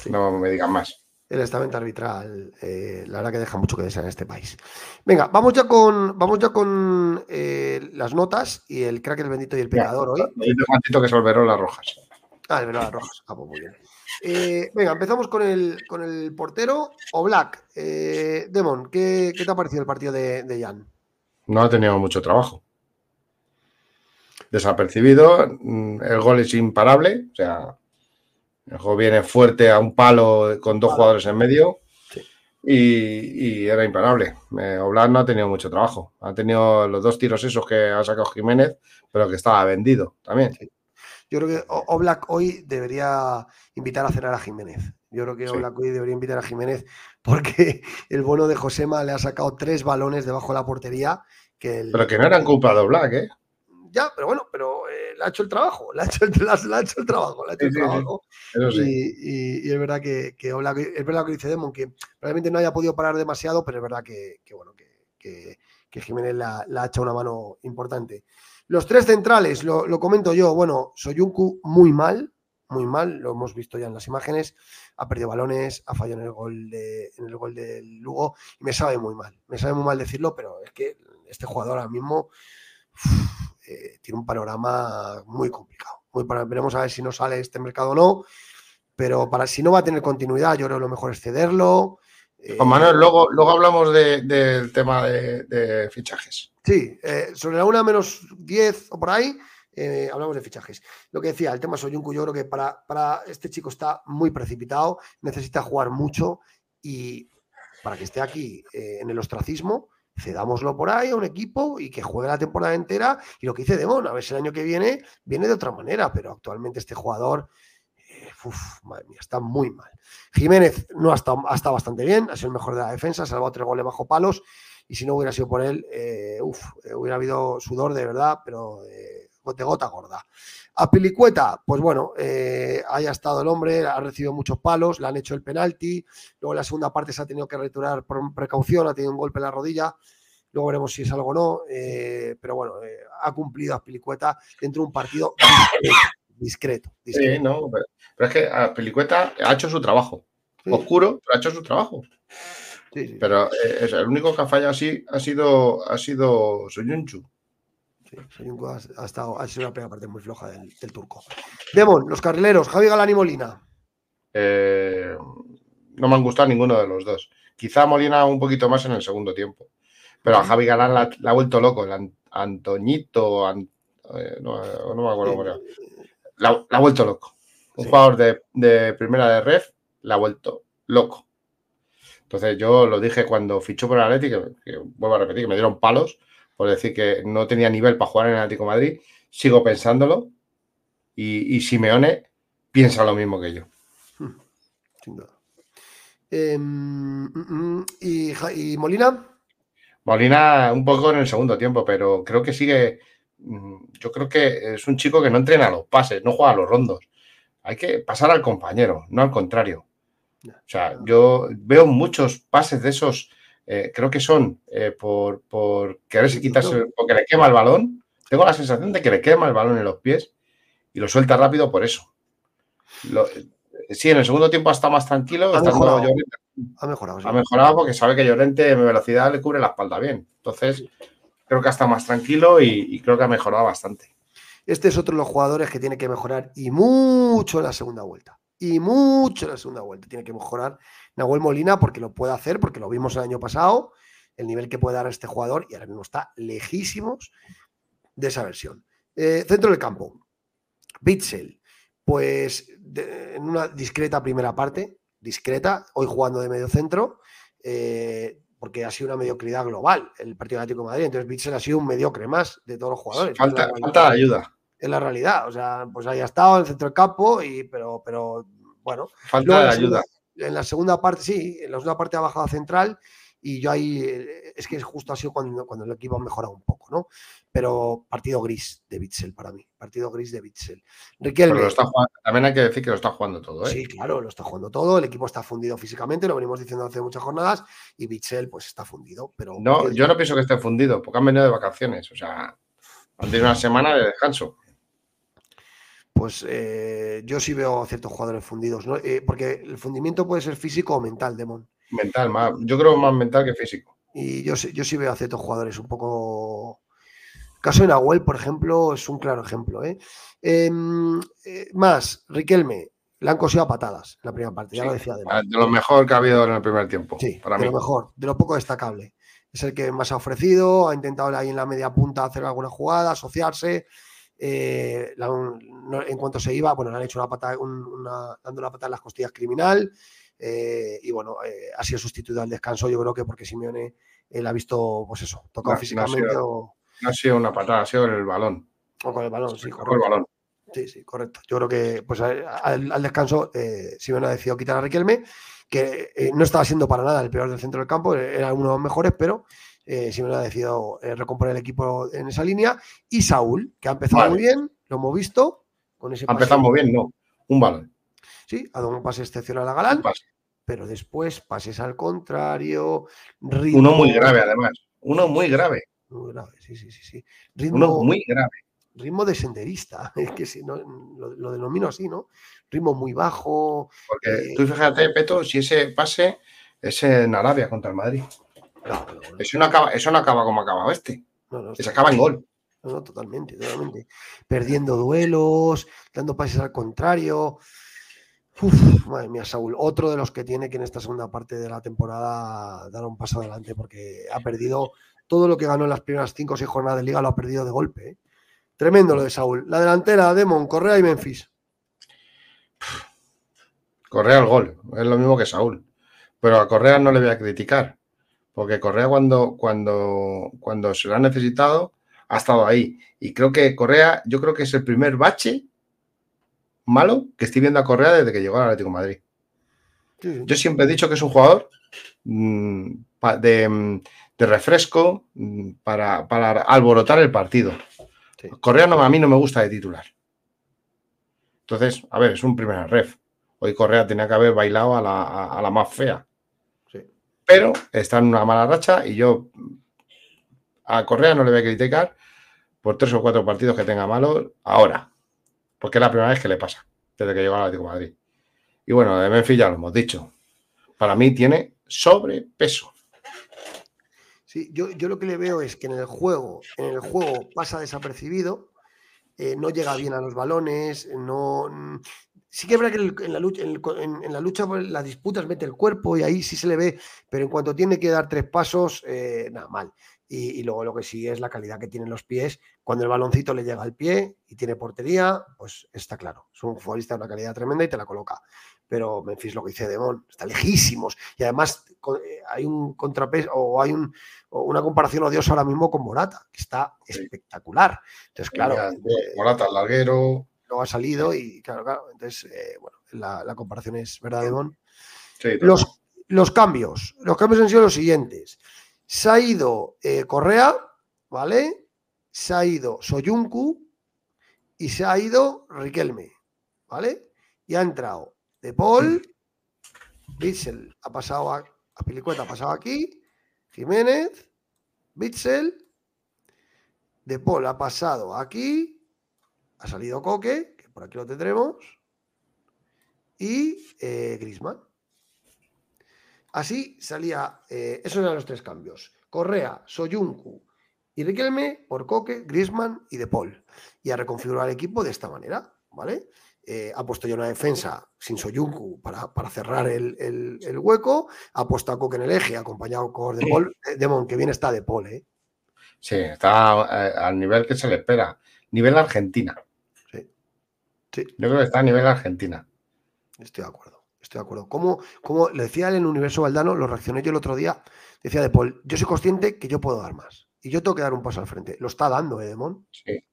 no me digan más el estamento arbitral, eh, la verdad que deja mucho que desear en este país. Venga, vamos ya con, vamos ya con eh, las notas y el crack, el bendito y el pecador hoy. un que solveró las rojas. Ah, rojas. Ah, pues muy bien. Eh, venga, empezamos con el, con el portero o Black. Demon, ¿qué, te ha parecido el partido de, de Jan? No ha tenido mucho trabajo. Desapercibido, mm, el gol es imparable, o sea, el juego viene fuerte a un palo con dos jugadores en medio y, era imparable. Eh, Oblak no ha tenido mucho trabajo. Ha tenido los dos tiros esos que ha sacado Jiménez, pero que estaba vendido también. Yo creo que Oblak hoy debería invitar a cenar a Jiménez. Yo creo que Oblak hoy debería invitar a Jiménez porque el bono de Josema le ha sacado tres balones debajo de la portería. Que Pero que no eran culpa de Oblak, ¿eh? ya, pero bueno, pero eh, le ha hecho el trabajo, le ha hecho el, ha hecho el trabajo, le ha hecho el trabajo. Y, es verdad que, que es verdad que dice Demon, que probablemente no haya podido parar demasiado, pero es verdad que, bueno, que, Jiménez le ha hecho una mano importante. Los tres centrales, lo, comento yo, bueno, Soyuncu muy mal, muy mal, lo hemos visto ya en las imágenes, ha perdido balones, ha fallado en el gol de, en el gol del Lugo y me sabe muy mal, me sabe muy mal decirlo, pero es que este jugador ahora mismo eh, tiene un panorama muy complicado. Muy veremos a ver si no sale este mercado o no, pero para si no va a tener continuidad, yo creo que lo mejor es cederlo. Eh, Manuel, luego, luego hablamos del tema de, fichajes. Sí, eh, sobre la una menos 10 o por ahí, hablamos de fichajes. Lo que decía, el tema Soyuncu, yo creo que para, para este chico está muy precipitado, necesita jugar mucho y para que esté aquí en el ostracismo, cedámoslo por ahí a un equipo y que juegue la temporada entera. Y lo que dice Demon, a ver si el año que viene viene de otra manera, pero actualmente este jugador, eh, madre mía, está muy mal. Jiménez no ha estado, ha estado, bastante bien, ha sido el mejor de la defensa, ha salvado tres goles bajo palos. Y si no hubiera sido por él, eh, eh, hubiera habido sudor de verdad, pero de gota gorda. A Pilicueta, pues bueno, eh, haya estado el hombre, ha recibido muchos palos, le han hecho el penalti, luego en la segunda parte se ha tenido que retirar por precaución, ha tenido un golpe en la rodilla, luego veremos si es algo o no, eh, pero bueno, eh, ha cumplido a Pilicueta dentro de un partido discreto. Sí, no, pero, es que a Pilicueta ha hecho su trabajo, oscuro, pero ha hecho su trabajo. Sí, pero el único que ha fallado así ha sido, ha sido Soyunchu ha, estado, ha sido una primera parte muy floja del, turco. Demon, los carrileros, Javi Galán y Molina. Eh, no me han gustado ninguno de los dos. Quizá Molina un poquito más en el segundo tiempo. Pero a Javi Galán la, ha vuelto loco. El Antoñito, eh, no, me acuerdo cómo era. La, ha vuelto loco. Un jugador de, primera de ref la ha vuelto loco. Entonces yo lo dije cuando fichó por el Atlético, que, vuelvo a repetir, que me dieron palos por decir que no tenía nivel para jugar en el Atlético Madrid, sigo pensándolo y, Simeone piensa lo mismo que yo. Hmm, sin duda. Em, mm, mm, ¿y, Molina? Molina un poco en el segundo tiempo, pero creo que sigue mm, yo creo que es un chico que no entrena los pases, no juega a los rondos. Hay que pasar al compañero, no al contrario. O sea, yo veo muchos pases de esos, eh, creo que son eh, por, por quererse quitarse, porque le quema el balón. Tengo la sensación de que le quema el balón en los pies y lo suelta rápido por eso. sí, en el segundo tiempo está más tranquilo. Ha mejorado. ha mejorado, ha mejorado porque sabe que Llorente en velocidad le cubre la espalda bien. Entonces, creo que está más tranquilo y, creo que ha mejorado bastante. Este es otro de los jugadores que tiene que mejorar y mucho en la segunda vuelta. Y mucho en la segunda vuelta. Tiene que mejorar Nahuel Molina porque lo puede hacer, porque lo vimos el año pasado, el nivel que puede dar este jugador y ahora mismo está lejísimos de esa versión. Eh, centro del campo. Bitzel. Pues en una discreta primera parte, discreta, hoy jugando de medio centro. Eh, porque ha sido una mediocridad global el partido Atlético de Madrid. Entonces, Bitzel ha sido un mediocre más de todos los jugadores. Falta, falta ayuda. Es la realidad. O sea, pues ahí ha estado en el centro del campo, y, pero, pero bueno. Falta de ayuda. En la segunda parte, sí, en la segunda parte ha bajado a central y yo ahí, eh, es que justo ha sido cuando, cuando el equipo ha mejorado un poco, ¿no? Pero partido gris de Bitzel para mí, partido gris de Bitzel. Riquelme, también hay que decir que lo está jugando todo, ¿eh? Sí, claro, lo está jugando todo, el equipo está fundido físicamente, lo venimos diciendo hace muchas jornadas, y Bitzel pues está fundido, pero... No, yo no pienso que esté fundido, porque han venido de vacaciones, o sea, han tenido una semana de descanso pues eh, yo sí veo ciertos jugadores fundidos, ¿no? porque el fundimiento puede ser físico o mental, Demon. Mental, más, yo creo más mental que físico. Y yo, yo sí veo a ciertos jugadores un poco. caso de Nahuel, por ejemplo, es un claro ejemplo. ¿eh? Em, eh, más, Riquelme, le han cosido a patadas en la primera parte, ya lo decía. Además. De lo mejor que ha habido en el primer tiempo. Sí, para de lo mejor, de lo poco destacable. Es el que más ha ofrecido, ha intentado ahí en la media punta hacer alguna jugada, asociarse. Eh, en cuanto se iba, bueno, le han hecho una pata, una, dando una patada en las costillas criminal. Eh, y bueno, eh, ha sido sustituido al descanso, yo creo que porque Simeone él ha visto, pues eso, tocado físicamente. No ha, sido, una patada, ha sido en el balón. O con el balón, sí, correcto. el balón. Sí, sí, correcto. Yo creo que pues al, descanso eh, Simeone ha decidido quitar a Riquelme, que no estaba siendo para nada el peor del centro del campo, era uno de los mejores, pero Simeone ha decidido recomponer el equipo en esa línea. Y Saúl, que ha empezado muy bien, lo hemos visto. Con ese ha empezado muy bien, no, un balón. Sí, ha dado un pase excepcional a Galán. Pero después pases al contrario. Uno muy grave, además. Uno muy grave. Muy grave, sí, sí, sí. sí. Uno muy grave. Ritmo de senderista, es que si no, lo, denomino así, ¿no? Ritmo muy bajo. Porque eh, tú fíjate, Peto, si ese pase es en Arabia contra el Madrid. Eso, no acaba, eso no acaba como acaba este. No, se acaba en gol. No, totalmente, totalmente. Perdiendo duelos, dando pases al contrario. Uf, madre mía, Saúl, otro de los que tiene que en esta segunda parte de la temporada dar un paso adelante porque ha perdido todo lo que ganó en las primeras cinco o seis jornadas de liga, lo ha perdido de golpe. ¿eh? Tremendo lo de Saúl. La delantera, Demon, Correa y Memphis. Correa al gol, es lo mismo que Saúl. Pero a Correa no le voy a criticar, porque Correa cuando, cuando, cuando se lo ha necesitado ha estado ahí. Y creo que Correa, yo creo que es el primer bache malo que estoy viendo a Correa desde que llegó al Atlético de Madrid. Yo siempre he dicho que es un jugador mm, mm, de, refresco mm, para, alborotar el partido. Correa no, a mí no me gusta de titular. Entonces, a ver, es un primer ref. Hoy Correa tenía que haber bailado a la, más fea. Pero está en una mala racha y yo a Correa no le voy a criticar por tres o cuatro partidos que tenga malos ahora porque es la primera vez que le pasa, desde que llegó al Atlético de Madrid. Y bueno, de Memphis ya lo hemos dicho. Para mí tiene sobrepeso. Sí, yo, lo que le veo es que en el juego, en el juego pasa desapercibido, eh, no llega bien a los balones, no. Sí que es verdad que en la lucha, en, la lucha, las disputas mete el cuerpo y ahí sí se le ve, pero en cuanto tiene que dar tres pasos, eh, nada mal. Y, luego lo que sigue es la calidad que tienen los pies. Cuando el baloncito le llega al pie y tiene portería, pues está claro. Es un futbolista de una calidad tremenda y te la coloca. Pero Memphis, lo que dice Demon, está lejísimos. Y además eh, hay un contrapeso o hay un, una comparación odiosa ahora mismo con Morata, que está espectacular. Entonces, claro. Eh, Morata, larguero. Luego ha salido y, claro, claro. Entonces, eh, bueno, la, comparación es verdad, Demon. los, los cambios. Los cambios han sido los siguientes. Se ha ido eh, Correa, ¿vale? se ha ido Soyuncu y se ha ido Riquelme, ¿vale? Y ha entrado De Paul, Bitzel ha pasado a, a Pilicueta, ha pasado aquí, Jiménez, Bitzel, De Paul ha pasado aquí, ha salido Coque, que por aquí lo tendremos, y eh, Grisman. Así salía, eh, esos eran los tres cambios. Correa, Soyuncu y Riquelme por Coque, Grisman y De Paul. Y a reconfigurar el equipo de esta manera, ¿vale? Eh, ha puesto ya una defensa sin Soyuncu para, para cerrar el, el- el hueco. Ha puesto a Coque en el eje, acompañado con De Paul. Eh, Demon, que bien está De Paul, ¿eh? Sí, está al nivel que se le espera. Nivel Argentina. Sí. Sí. Yo creo que está a nivel Argentina. Estoy de acuerdo. Estoy de acuerdo. Como, como le decía él en Universo Valdano, lo reaccioné yo el otro día. Decía De Paul, yo soy consciente que yo puedo dar más. Y yo tengo que dar un paso al frente. Lo está dando, ¿eh, Demon? Sí.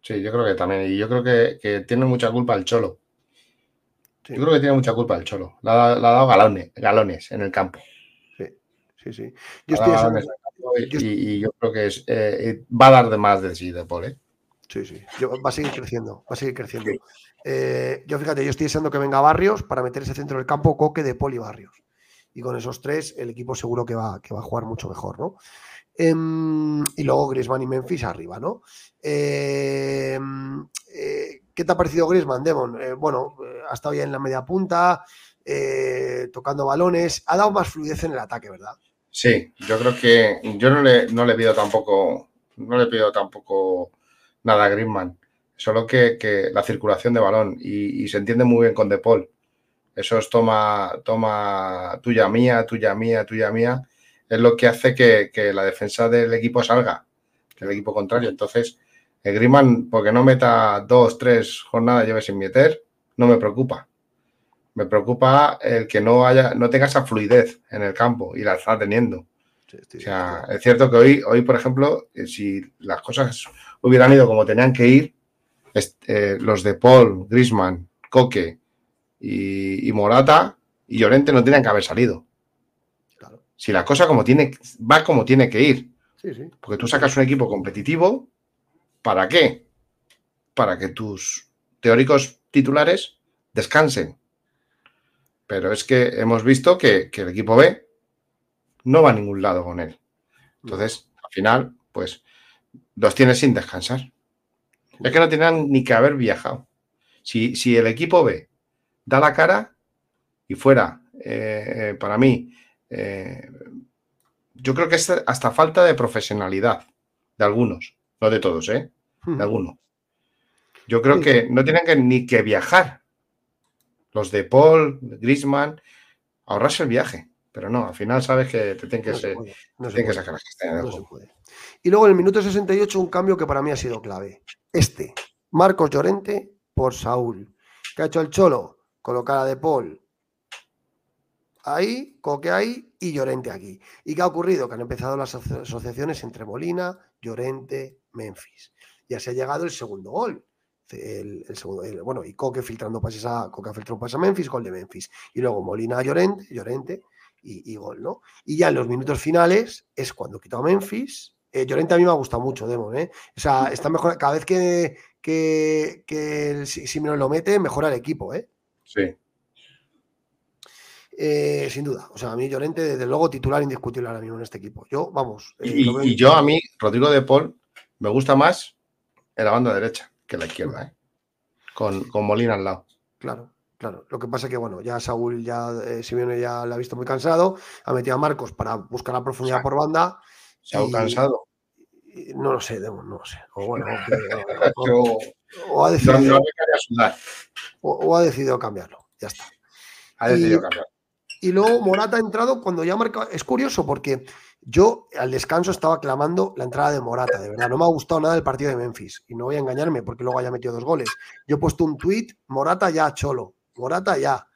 Sí, yo creo que también. Y yo creo que, que tiene mucha culpa el Cholo. Sí. Yo creo que tiene mucha culpa el Cholo. Le ha, le ha dado galones, galones en el campo. Sí, sí. Le Yo estoy y, yo y creo que es, eh, va a dar de más de sí, de Paul. ¿eh? Sí, sí. Va a seguir creciendo, va a seguir creciendo. Eh, yo fíjate, yo estoy deseando que venga Barrios para meter ese centro del campo, Coque de Poli Barrios. Y con esos tres, el equipo seguro que va, que va a jugar mucho mejor, ¿no? Em, y luego Griezmann y Memphis arriba, ¿no? Em, eh, ¿Qué te ha parecido Griezmann, Demon? Eh, bueno, ha estado ya en la media punta, tocando balones, ha dado más fluidez en el ataque, ¿verdad? Sí, yo creo que yo no le, no le pido tampoco, no le pido tampoco nada Griezmann, solo que, que la circulación de balón y, y se entiende muy bien con De Paul. Eso es toma, toma tuya mía, tuya mía, tuya mía, es lo que hace que, que la defensa del equipo salga, del equipo contrario. Entonces, el Griezmann, porque no meta dos, tres jornadas lleve sin meter, no me preocupa. Me preocupa el que no haya, no tenga esa fluidez en el campo y la está teniendo. Sí, O sea, es cierto que hoy, hoy, por ejemplo, eh, si las cosas hubieran ido como tenían que ir, est- eh, los de Paul, Grisman, Coque y, y Morata y Llorente no tenían que haber salido. claro. Si la cosa como tiene, va como tiene que ir, Sí, sí. porque tú sacas un equipo competitivo, ¿para qué? Para que tus teóricos titulares descansen. Pero es que hemos visto que, que el equipo B no va a ningún lado con él. Entonces, al final, pues los tienes sin descansar. Es que no tenían ni que haber viajado. Si, si el equipo B da la cara y fuera, eh, eh, para mí, eh, yo creo que es hasta falta de profesionalidad de algunos, no de todos, ¿eh? Hmm. De algunos. Yo creo que no tienen que ni que viajar. Los de Paul, Grisman, ahorrarse el viaje. Pero no, al final sabes que te tienen que, No se se- puede, no te se tienen que sacar las castañas No se puede. Y luego en el minuto 68 un cambio que para mí ha sido clave. Este, Marcos Llorente por Saúl. ¿Qué ha hecho el Cholo? Colocar a De Paul ahí, Coque ahí y Llorente aquí. ¿Y qué ha ocurrido? Que han empezado las aso- asociaciones entre Molina, Llorente, Memphis. Y así ha llegado el segundo gol. El, el segundo, el- bueno, y Coque filtrando pases a Coque ha filtrado un pase a Memphis, gol de Memphis. Y luego Molina a Llorente, Llorente y, y gol, ¿no? Y ya en los minutos finales es cuando quitó a Memphis. Eh, Llorente a mí me ha gustado mucho, Demon, ¿eh? O sea, está mejor. Cada vez que, que, que el Si- Simeone lo mete, mejora el equipo, ¿eh? Sí. Eh, sin duda. O sea, a mí Llorente, desde luego, titular indiscutible ahora mismo en este equipo. Yo, vamos. eh, y yo a mí, Rodrigo de Paul, me gusta más en la banda derecha que en la izquierda, ¿eh? Con, con Molina al lado. Claro, claro. Lo que pasa es que, bueno, ya Saúl, ya eh, Simeone ya lo ha visto muy cansado. Ha metido a Marcos para buscar la profundidad por banda. Se ha cansado. y no lo sé, no lo sé. O bueno, o ha decidido, o, o ha cambiarlo. Ya está. Ha decidido Y- cambiar. Y luego Morata ha entrado cuando ya ha marcado. Es curioso porque yo al descanso estaba clamando la entrada de Morata, de verdad. No me ha gustado nada el partido de Memphis. Y no voy a engañarme porque luego haya metido dos goles. Yo he puesto un tuit, Morata ya, Cholo. Morata ya.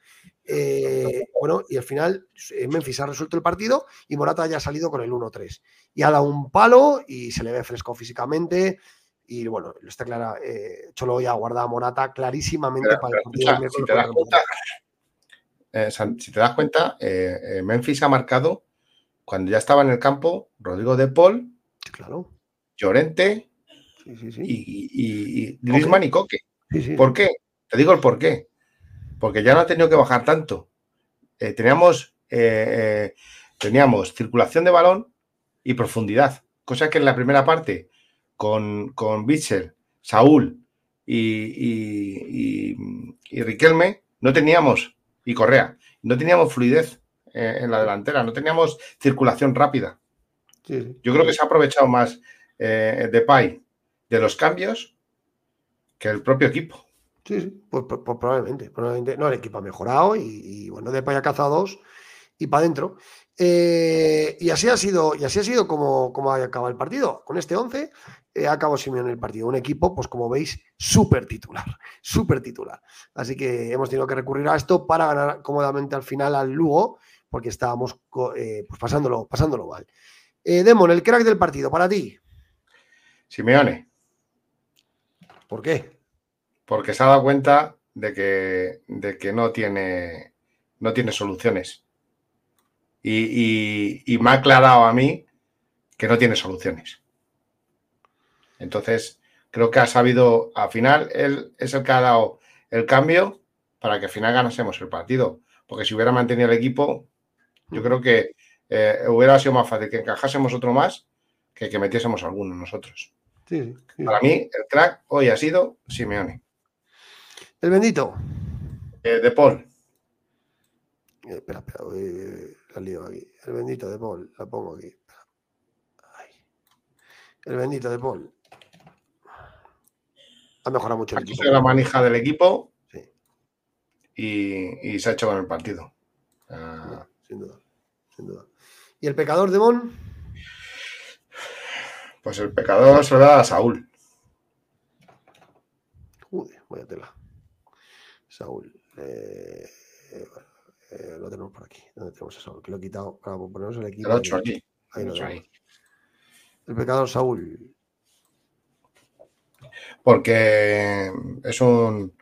Eh, bueno, y al final eh, Memphis ha resuelto el partido y Morata ya ha salido con el 1-3. Y ha dado un palo y se le ve fresco físicamente. Y bueno, está clara. eh, Cholo ya ha guardado a Morata clarísimamente Pero- para el partido del escucha, si te das cuenta, eh, si te das cuenta, eh, eh, Memphis ha marcado cuando ya estaba en el campo Rodrigo de Paul, Sí, claro. Llorente Y, y, Griezmann y Coque. ¿Por qué? Te digo el por qué. Porque ya no ha tenido que bajar tanto. Eh, teníamos, eh, eh, teníamos circulación de balón y profundidad. Cosa que en la primera parte, con, con Bitzel, Saúl y, y, Riquelme, no teníamos, y Correa, no teníamos fluidez en la delantera, no teníamos circulación rápida. Yo creo que se ha aprovechado más de Pai de los cambios que el propio equipo. Sí, sí, pues, pues, pues probablemente, probablemente. No, el equipo ha mejorado y, bueno, de ha cazado dos y para adentro. Eh, y así ha sido, y así ha sido como, como ha acabado el partido. Con este 11 eh, acabado Simeone el partido. Un equipo, pues como veis, súper titular, súper titular. Así que hemos tenido que recurrir a esto para ganar cómodamente al final al Lugo, porque estábamos eh, pues pasándolo, pasándolo mal. Demon, el crack del partido, para ti. Simeone. ¿Por qué? Porque se ha dado cuenta de que, de que no, tiene, no tiene soluciones. Y, me ha aclarado a mí que no tiene soluciones. Entonces, creo que ha sabido, al final, él es el que ha dado el cambio para que al final ganásemos el partido. Porque si hubiera mantenido el equipo, yo creo que eh, hubiera sido más fácil que encajásemos otro más que que metiésemos alguno nosotros. Para mí, el crack hoy ha sido Simeone. El bendito. Eh, de Paul. Eh, espera, espera, la lío aquí. El bendito de Paul, la pongo aquí. El bendito de Paul. Ha mejorado mucho el equipo. la manija del equipo sí. y, se ha hecho con el partido. Ah. Sin duda, sin duda. ¿Y el pecador de Mon? Pues el pecador se lo da a Saúl. Uy, vaya tela. Saúl. Eh, eh, lo tenemos por aquí. ¿Dónde tenemos a Saúl? Que lo he quitado para ponernos el equipo. El 8 aquí. Ahí lo El pecador Saúl. Porque es un,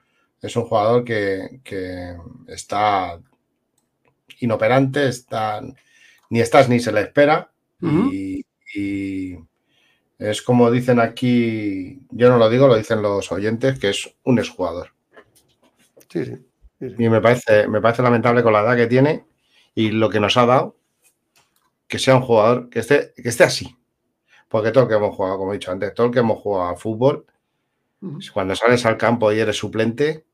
es un jugador que, que está inoperante, está, ni estás ni se le espera. y, es como dicen aquí, yo no lo digo, lo dicen los oyentes, que es un exjugador. Sí, sí, Y me parece, me parece lamentable con la edad que tiene y lo que nos ha dado, que sea un jugador que esté, que esté así. Porque todo el que hemos jugado, como he dicho antes, todo el que hemos jugado al fútbol, cuando sales al campo y eres suplente,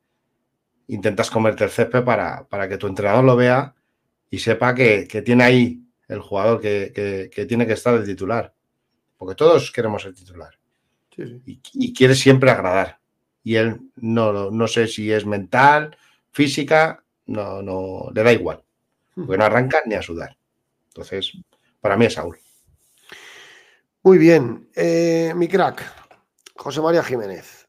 intentas comerte el césped para, para que tu entrenador lo vea y sepa que, tiene ahí el jugador que, que tiene que estar el titular porque todos queremos ser titular. Y, quiere siempre agradar. Y él no, no sé si es mental, física, no, no, le da igual. Porque no arranca ni a sudar. Entonces, para mí es Saúl. Muy bien. Eh, mi crack, José María Jiménez,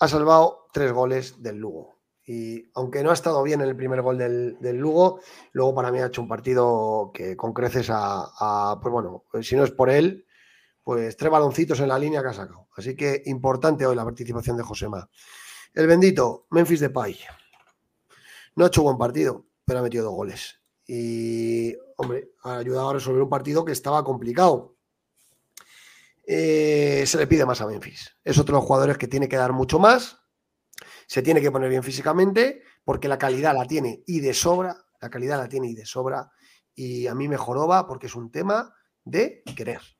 ha salvado tres goles del Lugo. Y aunque no ha estado bien en el primer gol del, Lugo, luego para mí ha hecho un partido que con creces a, pues bueno, si no es por él, pues tres baloncitos en la línea que ha sacado. Así que importante hoy la participación de Josema. El bendito Memphis Depay. No ha hecho buen partido, pero ha metido dos goles. Y, hombre, ha ayudado a resolver un partido que estaba complicado. Eh, se le pide más a Memphis. Es otro de los jugadores que tiene que dar mucho más. Se tiene que poner bien físicamente, porque la calidad la tiene y de sobra. La calidad la tiene y de sobra. Y a mí me joroba porque es un tema de querer.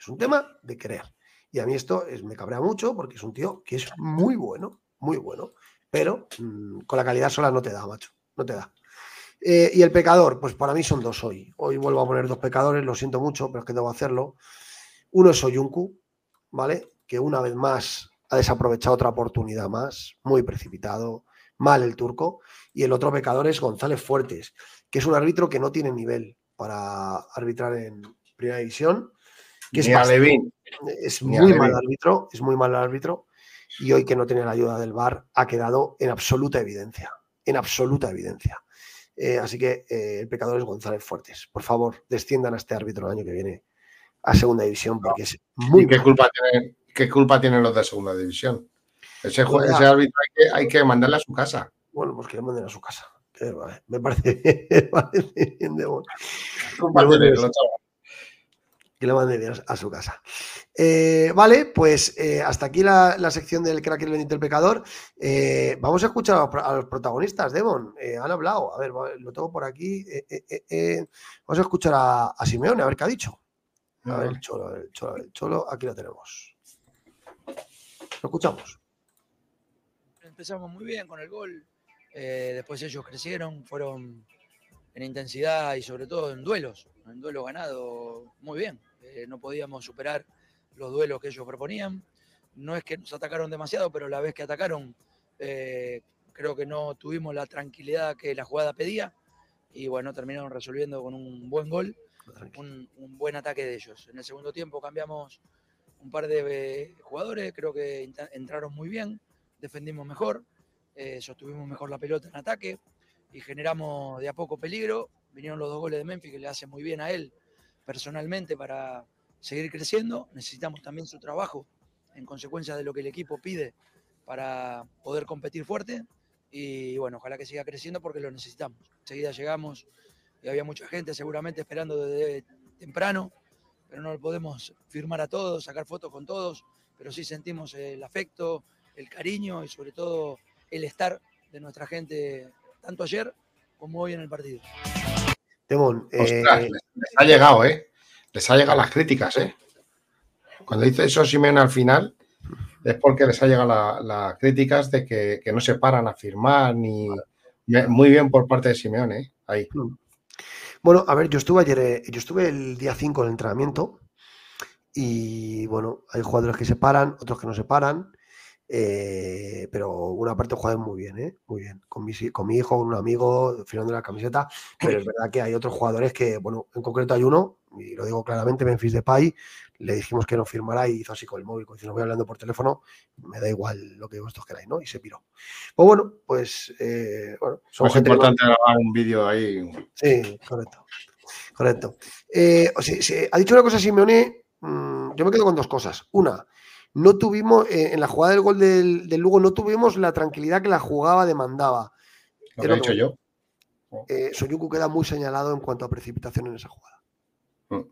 Es un tema de creer. Y a mí esto es, me cabrea mucho porque es un tío que es muy bueno, muy bueno, pero mm, con la calidad sola no te da, macho, no te da. Eh, y el pecador, pues para mí son dos hoy. Hoy vuelvo a poner dos pecadores, lo siento mucho, pero es que debo hacerlo. Uno es Oyunku, ¿vale? Que una vez más ha desaprovechado otra oportunidad más, muy precipitado, mal el turco. Y el otro pecador es González Fuertes, que es un árbitro que no tiene nivel para arbitrar en primera división es, es muy mal árbitro, es muy mal árbitro. Y hoy que no tiene la ayuda del VAR ha quedado en absoluta evidencia. En absoluta evidencia. Eh, así que eh, el pecador es González Fuertes. Por favor, desciendan a este árbitro el año que viene a segunda división porque es muy. qué, culpa tienen, qué culpa tienen los de segunda división? Ese, pues árbitro hay que, hay que mandarle a su casa. Bueno, pues que le manden a su casa. Me parece bien, me parece bien de bueno que le mande a su casa. Eh, vale, pues eh, hasta aquí la, sección del crack el bendito el pecador. Eh, vamos a escuchar a los, protagonistas, Demon. han hablado. A ver, lo tengo por aquí. vamos a escuchar a, a, Simeone, a ver qué ha dicho. A ver, el cholo, el cholo, el cholo, aquí lo tenemos. Lo escuchamos. Empezamos muy bien con el gol. después ellos crecieron, fueron en intensidad y sobre todo en duelos. En duelo ganado muy bien. no podíamos superar los duelos que ellos proponían. No es que nos atacaron demasiado, pero la vez que atacaron, eh, creo que no tuvimos la tranquilidad que la jugada pedía. Y bueno, terminaron resolviendo con un buen gol, un, buen ataque de ellos. En el segundo tiempo cambiamos un par de jugadores, creo que entraron muy bien, defendimos mejor, eh, sostuvimos mejor la pelota en ataque y generamos de a poco peligro. Vinieron los dos goles de Memphis que le hace muy bien a él personalmente para, seguir creciendo, necesitamos también su trabajo en consecuencia de lo que el equipo pide para poder competir fuerte y bueno, ojalá que siga creciendo porque lo necesitamos. Enseguida llegamos y había mucha gente seguramente esperando desde temprano, pero no lo podemos firmar a todos, sacar fotos con todos, pero sí sentimos el afecto, el cariño y sobre todo el estar de nuestra gente tanto ayer como hoy en el partido. Demon, eh, ha llegado, ¿eh? les ha llegado las críticas, ¿eh? Cuando dice eso Simeone al final, es porque les ha llegado las críticas de que, no se paran a firmar, ni muy bien por parte de Simeone, ¿eh? ahí. Mm. Bueno, a ver, yo estuve ayer, eh, yo estuve el día 5 en el entrenamiento y bueno, hay jugadores que se paran, otros que no se paran. Eh, pero una parte juega muy bien, ¿eh? muy bien. Con mi, con mi hijo, con un amigo, firmando la camiseta, pero es verdad que hay otros jugadores que, bueno, en concreto hay uno, y lo digo claramente, Memphis Depay, le dijimos que no firmará y hizo así con el móvil, como no voy hablando por teléfono, me da igual lo que vosotros queráis, ¿no? Y se piró. Pues bueno, pues, eh, bueno, son es importante grabar un vídeo ahí. Sí, correcto. Correcto. Eh, ha dicho una cosa Simeone, mmm, yo me quedo con dos cosas. Una, no tuvimos, eh, en la jugada del gol del, Lugo, no tuvimos la tranquilidad que la jugaba demandaba. Lo que he dicho yo. Eh, Soyuku queda muy señalado en cuanto a precipitación en esa jugada. Mm.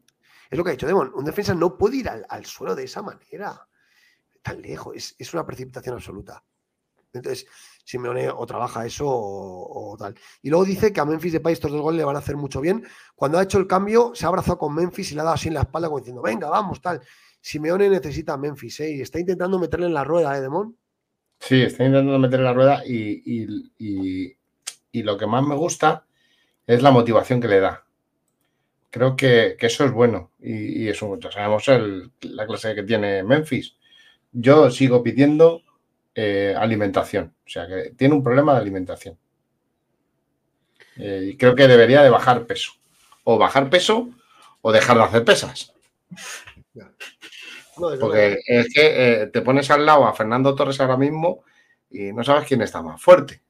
Es lo que ha dicho Demon. Un defensa no puede ir al, suelo de esa manera, tan lejos. Es, una precipitación absoluta. Entonces, Simeone o trabaja eso o, tal. Y luego dice que a Memphis de País estos dos goles le van a hacer mucho bien. Cuando ha hecho el cambio, se ha abrazado con Memphis y le ha dado así en la espalda como diciendo, venga, vamos, tal. Simeone necesita a Memphis, ¿eh? Y está intentando meterle en la rueda, ¿eh, Demon? Sí, está intentando meterle en la rueda y, lo que más me gusta es la motivación que le da. Creo que, eso es bueno y, eso, ya sabemos la clase que tiene Memphis. Yo sigo pidiendo eh, alimentación, o sea que tiene un problema de alimentación. Eh, y creo que debería de bajar peso. O bajar peso o dejar de hacer pesas. Porque es que eh, te pones al lado a Fernando Torres ahora mismo y no sabes quién está más fuerte.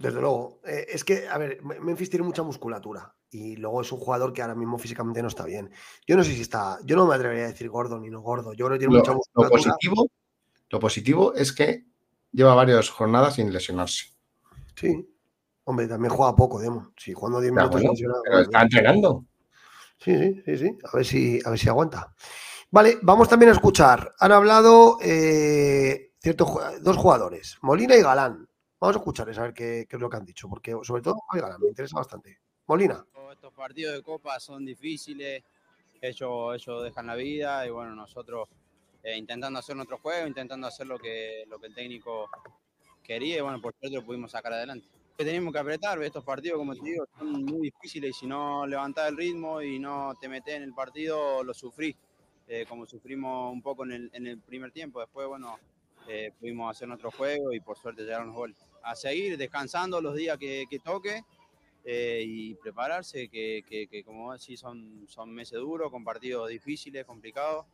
Desde luego. Eh, es que, a ver, Memphis tiene mucha musculatura y luego es un jugador que ahora mismo físicamente no está bien. Yo no sé si está, yo no me atrevería a decir gordo ni no gordo. Yo creo que tiene mucha musculatura. Lo positivo, lo positivo es que lleva varias jornadas sin lesionarse. Sí. Hombre, también juega poco, Demo. Si jugando 10 minutos. pero está entrenando. Sí, sí, sí, sí. A ver si, a ver si aguanta. Vale, vamos también a escuchar. Han hablado eh, dos jugadores, Molina y Galán. Vamos a escucharles a ver qué, es lo que han dicho, porque sobre todo Galán me interesa bastante. Molina. Estos partidos de Copa son difíciles, ellos, ellos dejan la vida y bueno, nosotros eh, intentando hacer nuestro juego, intentando hacer lo que, lo que el técnico quería y bueno, por suerte lo pudimos sacar adelante que tenemos que apretar. Estos partidos, como te digo, son muy difíciles y si no levantás el ritmo y no te metes en el partido, lo sufrís, eh, como sufrimos un poco en el, en el primer tiempo. Después, bueno, eh, pudimos hacer nuestro juego y por suerte llegaron los goles. A seguir descansando los días que, que toque eh, y prepararse, que, que, como decís, son, son meses duros, con partidos difíciles, complicados.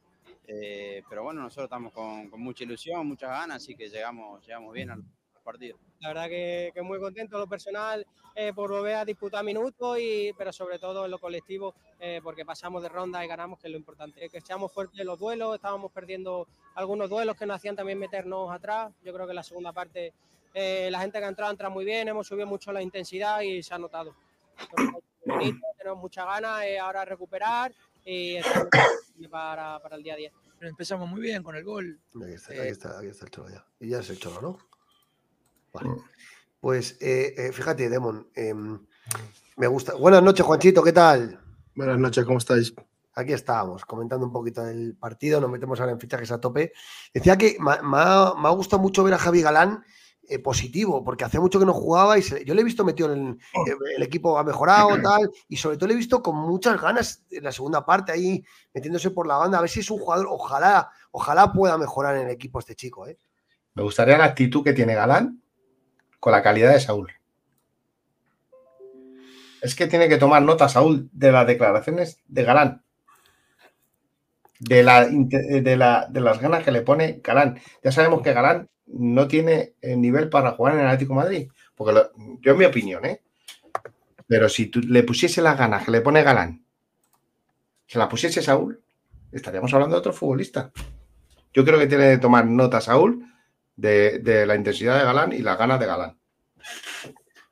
pero bueno, nosotros estamos con, con, mucha ilusión, muchas ganas, así que llegamos, llegamos bien al partido. La verdad que, que muy contento lo personal eh, por volver a disputar minutos, y, pero sobre todo en lo colectivo eh, porque pasamos de ronda y ganamos, que es lo importante. Que seamos fuertes en los duelos, estábamos perdiendo algunos duelos que nos hacían también meternos atrás. Yo creo que en la segunda parte eh, la gente que ha entrado entra muy bien, hemos subido mucho la intensidad y se ha notado. tenemos muchas ganas ahora recuperar y estamos para, para el día a día. Empezamos muy bien con el gol. Aquí está, Eh, aquí está, aquí está el cholo ya. Y ya es el cholo, ¿no? Vale. Mm. Pues eh, eh, fíjate, Demon. em, me gusta. Buenas noches, Juanchito, ¿qué tal? Buenas noches, ¿cómo estáis? Aquí estábamos, comentando un poquito del partido, nos metemos ahora en fichajes a tope. Decía que me, ha- gustado mucho ver a Javi Galán eh, positivo, porque hace mucho que no jugaba y se- yo le he visto metido en el, eh, el equipo, ha mejorado, tal, y sobre todo le he visto con muchas ganas en la segunda parte ahí, metiéndose por la banda, a ver si es un jugador, ojalá, ojalá pueda mejorar en el equipo este chico, ¿eh? Me gustaría la actitud que tiene Galán con la calidad de Saúl. Es que tiene que tomar nota, Saúl, de las declaraciones de Galán. De, de las ganas que le pone Galán. Ya sabemos que Galán no tiene el nivel para jugar en el Atlético Madrid. Porque lo- yo, en mi opinión, ¿eh? Pero si tú le pusiese las ganas que le pone Galán, se la pusiese Saúl, estaríamos hablando de otro futbolista. Yo creo que tiene que tomar nota Saúl de, de la intensidad de Galán y las ganas de Galán.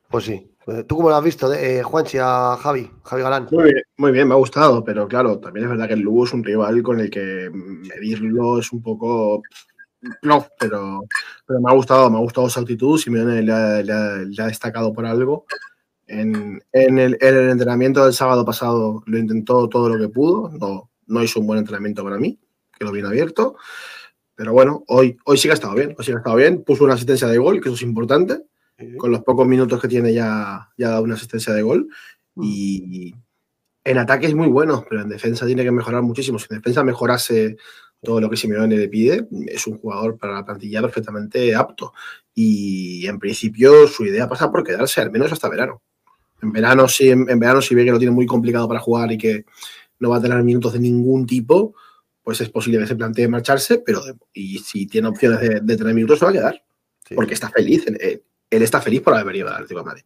Pues sí. Eh, ¿Tú cómo lo has visto, eh, Juanchi, a Javi, Javi Galán? Muy bien, muy bien, me ha gustado, pero claro, también es verdad que el Lugo es un rival con el que medirlo es un poco. No, pero, pero me ha gustado, me ha gustado su actitud. Simeone le ha, le ha- le ha destacado por algo. En, en el, en el entrenamiento del sábado pasado lo intentó todo lo que pudo. No, no hizo un buen entrenamiento para mí, que lo viene abierto. Pero bueno, hoy, hoy sí que ha estado bien. Hoy sí que ha estado bien. Puso una asistencia de gol, que eso es importante. Con los pocos minutos que tiene ya, ya ha dado una asistencia de gol. Y en ataque es muy bueno, pero en defensa tiene que mejorar muchísimo. Si en defensa mejorase todo lo que Simeone le pide, es un jugador para la plantilla perfectamente apto. Y en principio su idea pasa por quedarse al menos hasta verano. En verano, si, en, en verano, si ve que lo tiene muy complicado para jugar y que no va a tener minutos de ningún tipo, pues es posible que se plantee marcharse, pero de- y si tiene opciones de, de tener minutos, se va a quedar. Sí, Porque está feliz. eh, él está feliz por haber venido al Atlético de Madrid.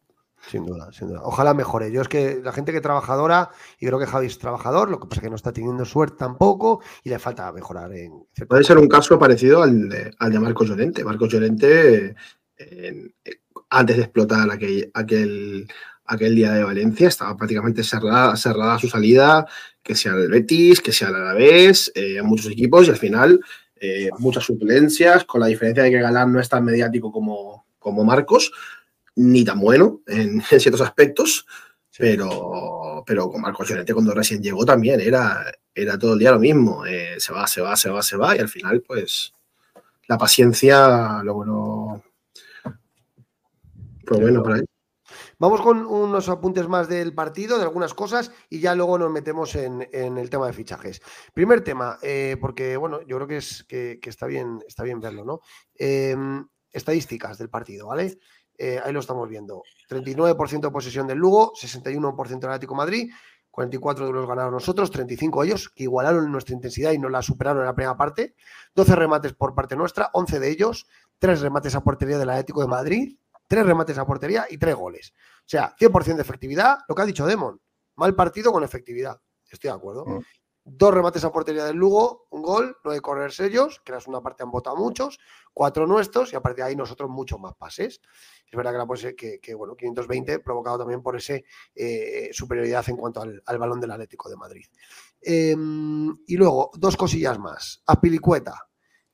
Sin duda, sin duda. Ojalá mejore. Yo es que la gente que trabajadora, y creo que Javi es trabajador, lo que pasa es que no está teniendo suerte tampoco y le falta mejorar en Puede ser un caso parecido al de, al de Marcos Llorente. Marcos Llorente, eh, en- eh, antes de explotar aquel, aquel, aquel día de Valencia, estaba prácticamente cerrada, cerrada su salida, que sea el Betis, que sea el Alavés, eh, muchos equipos, y al final eh, muchas suplencias, con la diferencia de que Galán no es tan mediático como, como Marcos, ni tan bueno en, en ciertos aspectos, pero, pero con Marcos Llorente cuando recién llegó también era, era todo el día lo mismo. eh, se va, se va, se va, se va y al final pues la paciencia lo bueno fue bueno para él. Vamos con unos apuntes más del partido, de algunas cosas, y ya luego nos metemos en, el tema de fichajes. Primer tema, eh, porque bueno, yo creo que, es, que, está, bien, está bien verlo, ¿no? Eh, estadísticas del partido, ¿vale? Eh, ahí lo estamos viendo. 39% de posesión del Lugo, 61% del Atlético de Madrid, 44 de los ganaron nosotros, 35 ellos, que igualaron nuestra intensidad y nos la superaron en la primera parte. 12 remates por parte nuestra, 11 de ellos, 3 remates a portería del Atlético de Madrid, 3 remates a portería y 3 goles. O sea, 100% de efectividad, lo que ha dicho Demon. Mal partido con efectividad. Estoy de acuerdo. Mm. Dos remates a portería del Lugo, un gol, nueve corners ellos, que la segunda parte han votado muchos, cuatro nuestros y a partir de ahí nosotros muchos más pases. Es verdad que, la pose- que, que, bueno, 520 provocado también por esa superioridad en cuanto al, al balón del Atlético de Madrid. Eh, y luego, dos cosillas más. Apilicueta,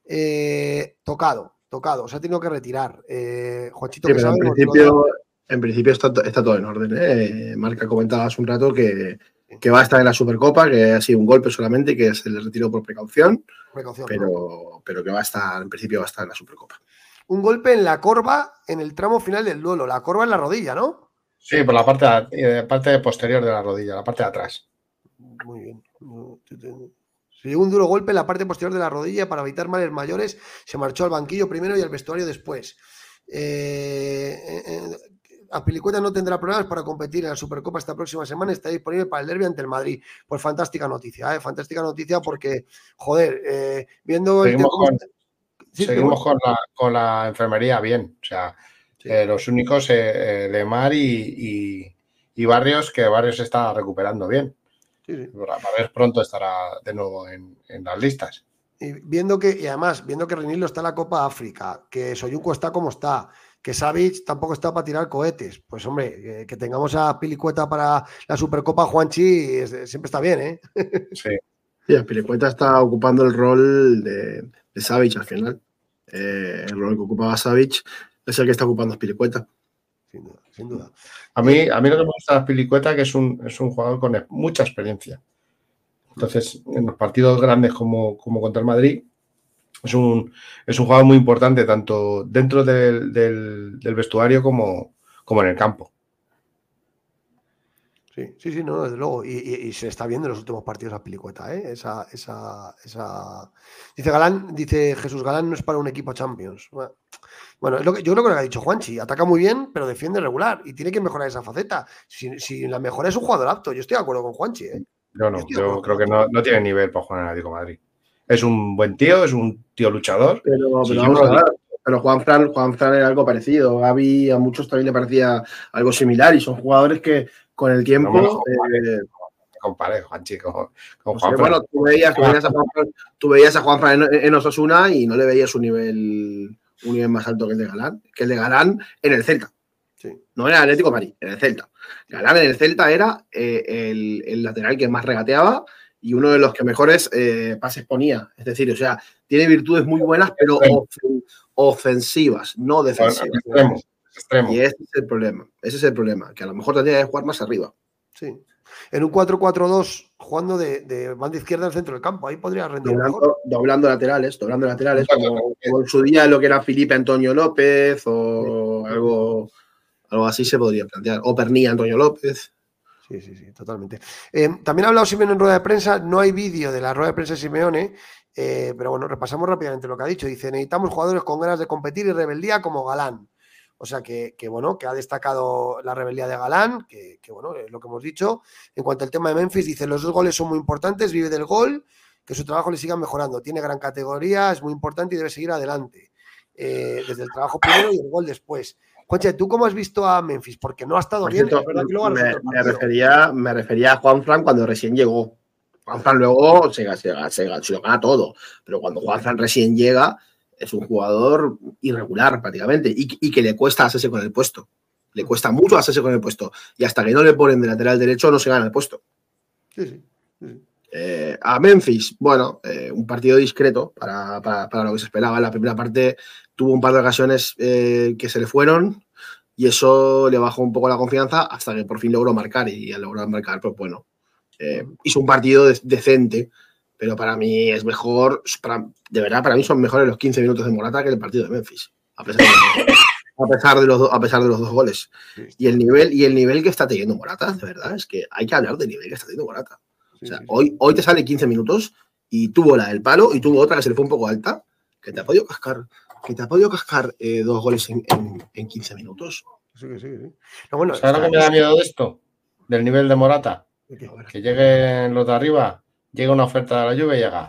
eh, tocado, tocado, se ha tenido que retirar. Eh, Juanchito, Sí, que en sabe, nos- principio, en principio está, to- está todo en orden. ¿eh? Marca comentaba hace un rato que, que va a estar en la Supercopa, que ha sido un golpe solamente, que se le retiró por precaución, precaución, ¿no? pero, pero que va a estar, en principio va a estar en la Supercopa. un golpe en la corva en el tramo final del duelo. La corva en la rodilla, ¿no? Sí, por la parte, eh, parte posterior de la rodilla, la parte de atrás. Muy bien. Se dio un duro golpe en la parte posterior de la rodilla para evitar males mayores. Se marchó al banquillo primero y al vestuario después. Eh, eh, Apilicueta no tendrá problemas para competir en la Supercopa esta próxima semana. Está disponible para el derby ante el Madrid. Pues fantástica noticia, ¿eh? fantástica noticia porque, joder, eh, viendo el Seguimos tema- con- Sí, Seguimos con la, con la enfermería bien. O sea, Sí. eh, los únicos, Lemar y, y- y Barrios, que Barrios está recuperando bien. sí, sí. Ver pronto estará de nuevo en, en las listas. Y viendo que, y además, viendo que Renilo está en la Copa África, que Soyuncu está como está, que Savic tampoco está para tirar cohetes. Pues hombre, que, tengamos a Pilicueta para la Supercopa Juanchi siempre está bien, ¿eh? Sí. sí Pilicueta está ocupando el rol de, de Savic al final. Eh, el rol que ocupaba Savic es el que está ocupando Pilicueta. Sin duda, sin duda. A mí, a mí lo que me gusta de Pilicueta es que es un, es un jugador con mucha experiencia. Entonces, en los partidos grandes como, como contra el Madrid, es un, es un jugador muy importante, tanto dentro del, del, vestuario como, como en el campo. Sí, sí, sí, no, desde luego. Y, se está viendo en los últimos partidos a Pilicueta, ¿eh? Esa, esa, esa... Dice Galán, dice Jesús Galán no es para un equipo Champions. Bueno, es lo que, yo creo que lo que ha dicho Juanchi. Ataca muy bien, pero defiende regular. Y tiene que mejorar esa faceta. Si, si la mejora es un jugador apto, yo estoy de acuerdo con Juanchi, ¿eh? No, no, yo, creo que no, no, tiene nivel para jugar en el Atlético Madrid. Es un buen tío, es un tío luchador. Pero, pero, Juan, Fran, Juan Fran era algo parecido. Gaby a muchos también le parecía algo similar y son jugadores que con el tiempo. No compare, Juan Chico. Con Juan bueno, tú veías, tú veías, a Juan Fran, en, Osasuna y no le veías un nivel, un nivel más alto que el de Galán, que el de Galán en el Celta. No era Atlético de Madrid, en el Celta. Galán en el Celta era eh, el, el, lateral que más regateaba y uno de los que mejores eh, pases ponía. Es decir, o sea, tiene virtudes muy buenas, pero ofensivas, no defensivas. Y ese es el problema. Ese es el problema, que a lo mejor tendría que jugar más arriba. Sí. En un 4-4-2, jugando de, de, banda izquierda al centro del campo, ahí podría rendir doblando, mejor. Doblando laterales, doblando laterales, como, en su día lo que era Felipe Antonio López o algo, algo así se podría plantear. O Pernilla Antonio López. Sí, sí, sí, totalmente. Eh, también ha hablado Simeone en rueda de prensa, no hay vídeo de la rueda de prensa de Simeone, eh, pero bueno, repasamos rápidamente lo que ha dicho. Dice, necesitamos jugadores con ganas de competir y rebeldía como Galán. O sea que, bueno, que ha destacado la rebeldía de Galán, que, bueno, es lo que hemos dicho. En cuanto al tema de Memphis, dice, los dos goles son muy importantes, vive del gol, que su trabajo le siga mejorando. Tiene gran categoría, es muy importante y debe seguir adelante. Eh, desde el trabajo primero y el gol después. Conche, ¿tú cómo has visto a Memphis? Porque no ha estado bien. me, refería, me refería a Juan Fran cuando recién llegó. Juan Fran luego se, se, lo gana todo, pero cuando Juan Fran recién llega es un jugador irregular prácticamente y, que le cuesta hacerse con el puesto. Le cuesta mucho hacerse con el puesto y hasta que no le ponen de lateral derecho no se gana el puesto. Eh, a Memphis, bueno, eh, un partido discreto para, lo que se esperaba. En la primera parte tuvo un par de ocasiones eh, que se le fueron y eso le bajó un poco la confianza hasta que por fin logró marcar y al lograr marcar, pues bueno, hizo un partido decente, pero para mí es mejor, de verdad, para mí son mejores los 15 minutos de Morata que el partido de Memphis, a pesar de, los, a pesar de los dos goles. Y el, nivel, y el nivel que está teniendo Morata, de verdad, es que hay que hablar del nivel que está teniendo Morata. O sea, hoy, hoy te sale 15 minutos y tuvo la del palo y tuvo otra que se le fue un poco alta, que te ha podido cascar que te ha podido cascar eh, dos goles en, en, 15 minutos. Sí, sí, sí. bueno, ¿Sabes lo que me da miedo de esto? Del nivel de Morata. Que lleguen los de arriba, llega una oferta de la lluvia y llega.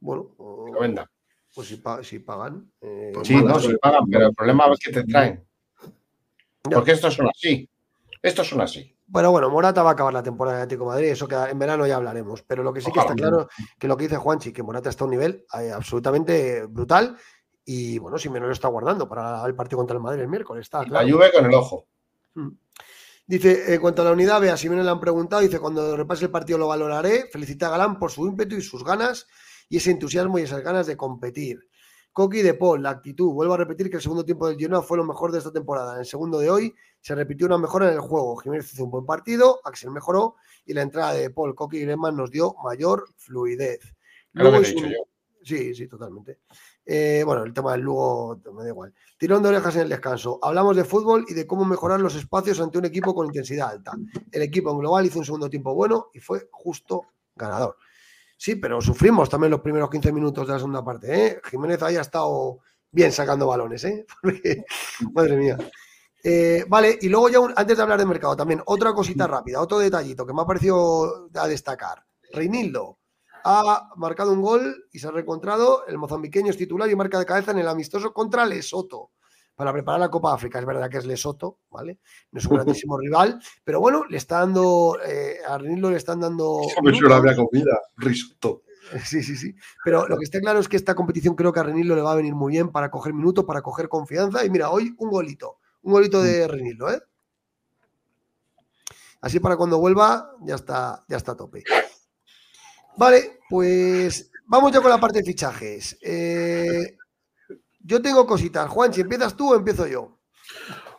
Bueno, venda. Pues si, si pagan. Eh, sí, no, si pagan, pero el problema es que te traen. Porque estos son así. Estos son así. Bueno, bueno, Morata va a acabar la temporada de Atlético Madrid, eso que en verano ya hablaremos. Pero lo que sí que está claro que lo que dice Juanchi, que Morata está a un nivel eh, absolutamente brutal y bueno, si menos lo está guardando para el partido contra el Madrid el miércoles. Está, La lluvia con el ojo. Mm. Dice, en cuanto a la unidad, vea, si me le han preguntado, dice, cuando repase el partido lo valoraré. Felicita a Galán por su ímpetu y sus ganas y ese entusiasmo y esas ganas de competir. Coqui de Paul, la actitud. Vuelvo a repetir que el segundo tiempo del Girona fue lo mejor de esta temporada. En el segundo de hoy se repitió una mejora en el juego. Jiménez hizo un buen partido, Axel mejoró y la entrada de Paul, Coqui y Greman nos dio mayor fluidez. Sí, sí, totalmente. Eh, bueno, el tema del Lugo me da igual. Tirón de orejas en el descanso. Hablamos de fútbol y de cómo mejorar los espacios ante un equipo con intensidad alta. El equipo en global hizo un segundo tiempo bueno y fue justo ganador. Sí, pero sufrimos también los primeros 15 minutos de la segunda parte. ¿eh? Jiménez ahí ha estado bien sacando balones, ¿eh? madre mía. Eh, vale, y luego ya antes de hablar de mercado, también otra cosita rápida, otro detallito que me ha parecido a destacar. Reinildo, ha marcado un gol y se ha reencontrado. El mozambiqueño es titular y marca de cabeza en el amistoso contra Lesoto para preparar la Copa África. Es verdad que es Lesoto, ¿vale? No es un grandísimo rival, pero bueno, le está dando, eh, a le están dando. Eso había comida, risotto. Sí, sí, sí. Pero lo que está claro es que esta competición creo que a Renildo le va a venir muy bien para coger minutos, para coger confianza. Y mira, hoy un golito, un golito de Renildo, ¿eh? Así para cuando vuelva, ya está, ya está a tope. Vale, pues vamos ya con la parte de fichajes. Eh, yo tengo cositas. Juan, si empiezas tú o empiezo yo.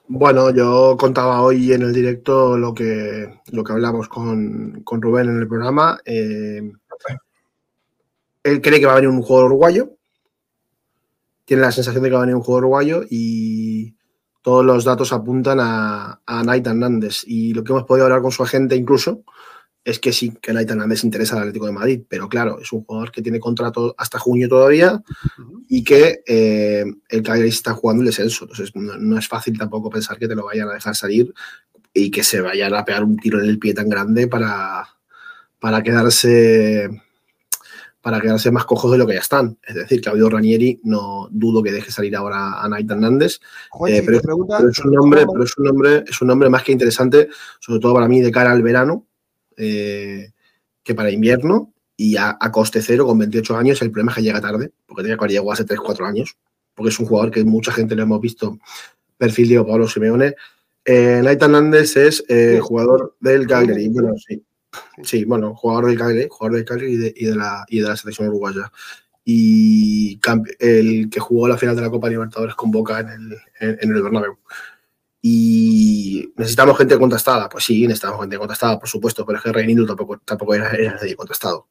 Bueno, yo contaba hoy en el directo lo que, lo que hablamos con, con Rubén en el programa. Eh, él cree que va a venir un jugador uruguayo. Tiene la sensación de que va a venir un jugador uruguayo y todos los datos apuntan a, a Nait Hernández. Y lo que hemos podido hablar con su agente incluso es que sí, que Nait Hernández interesa al Atlético de Madrid, pero claro, es un jugador que tiene contrato hasta junio todavía y que eh, el Cagliari está jugando el descenso. Entonces no, no, es fácil tampoco pensar que te lo vayan a dejar salir y que se vayan a pegar un tiro en el pie tan grande para, para quedarse para quedarse más cojos de lo que ya están. Es decir, Claudio Ranieri no dudo que deje salir ahora a Nait Hernández, eh, si pero, pregunta- pero es un nombre, pero es un nombre, es un nombre más que interesante, sobre todo para mí de cara al verano, eh, que para invierno y a, a coste cero con 28 años. El problema es que llega tarde, porque tenía que haber llegado hace 3-4 años, porque es un jugador que mucha gente lo hemos visto, perfil Diego Pablo Simeone. Eh, Hernández es eh, jugador del Cagliari, bueno, sí. Sí, bueno, jugador del Cagliari, jugador del Cagliari y de, y de la, y de la selección uruguaya. Y el que jugó la final de la Copa Libertadores con Boca en el, en, en el Bernabéu. Y necesitamos gente contrastada. Pues sí, necesitamos gente contrastada, por supuesto, pero es que Reinildo tampoco, tampoco era, era nadie contrastado.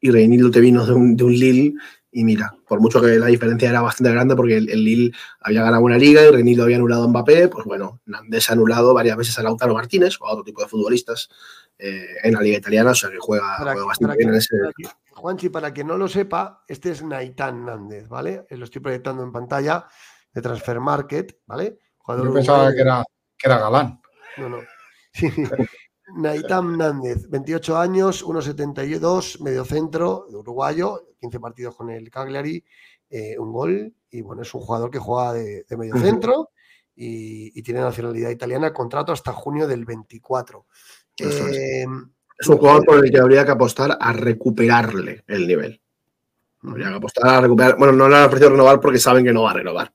Y Reinildo te vino de un, de un Lille y mira, por mucho que la diferencia era bastante grande porque el, el Lille había ganado una liga y Reinildo había anulado a Mbappé, pues bueno, Nandes ha anulado varias veces a Lautaro Martínez o a otro tipo de futbolistas eh, en la liga italiana, o sea que juega, Para, juega que- bastante bien que- en ese... para Juanchi, para quien no lo sepa, este es Naitán Nández, ¿vale? Eh, Lo estoy proyectando en pantalla de Transfer Market, ¿vale? Jugador Yo pensaba que era, que era galán. No, no. Sí. Naitam Nández, 28 años, 1,72, medio centro, uruguayo, 15 partidos con el Cagliari, eh, un gol. Y bueno, es un jugador que juega de, de medio Ujú. centro y, y tiene nacionalidad italiana, contrato hasta junio del 24. Eso es. Eh, Es un jugador por el que habría que apostar a recuperarle el nivel. Habría que apostar a recuperar. Bueno, no le han ofrecido renovar porque saben que no va a renovar.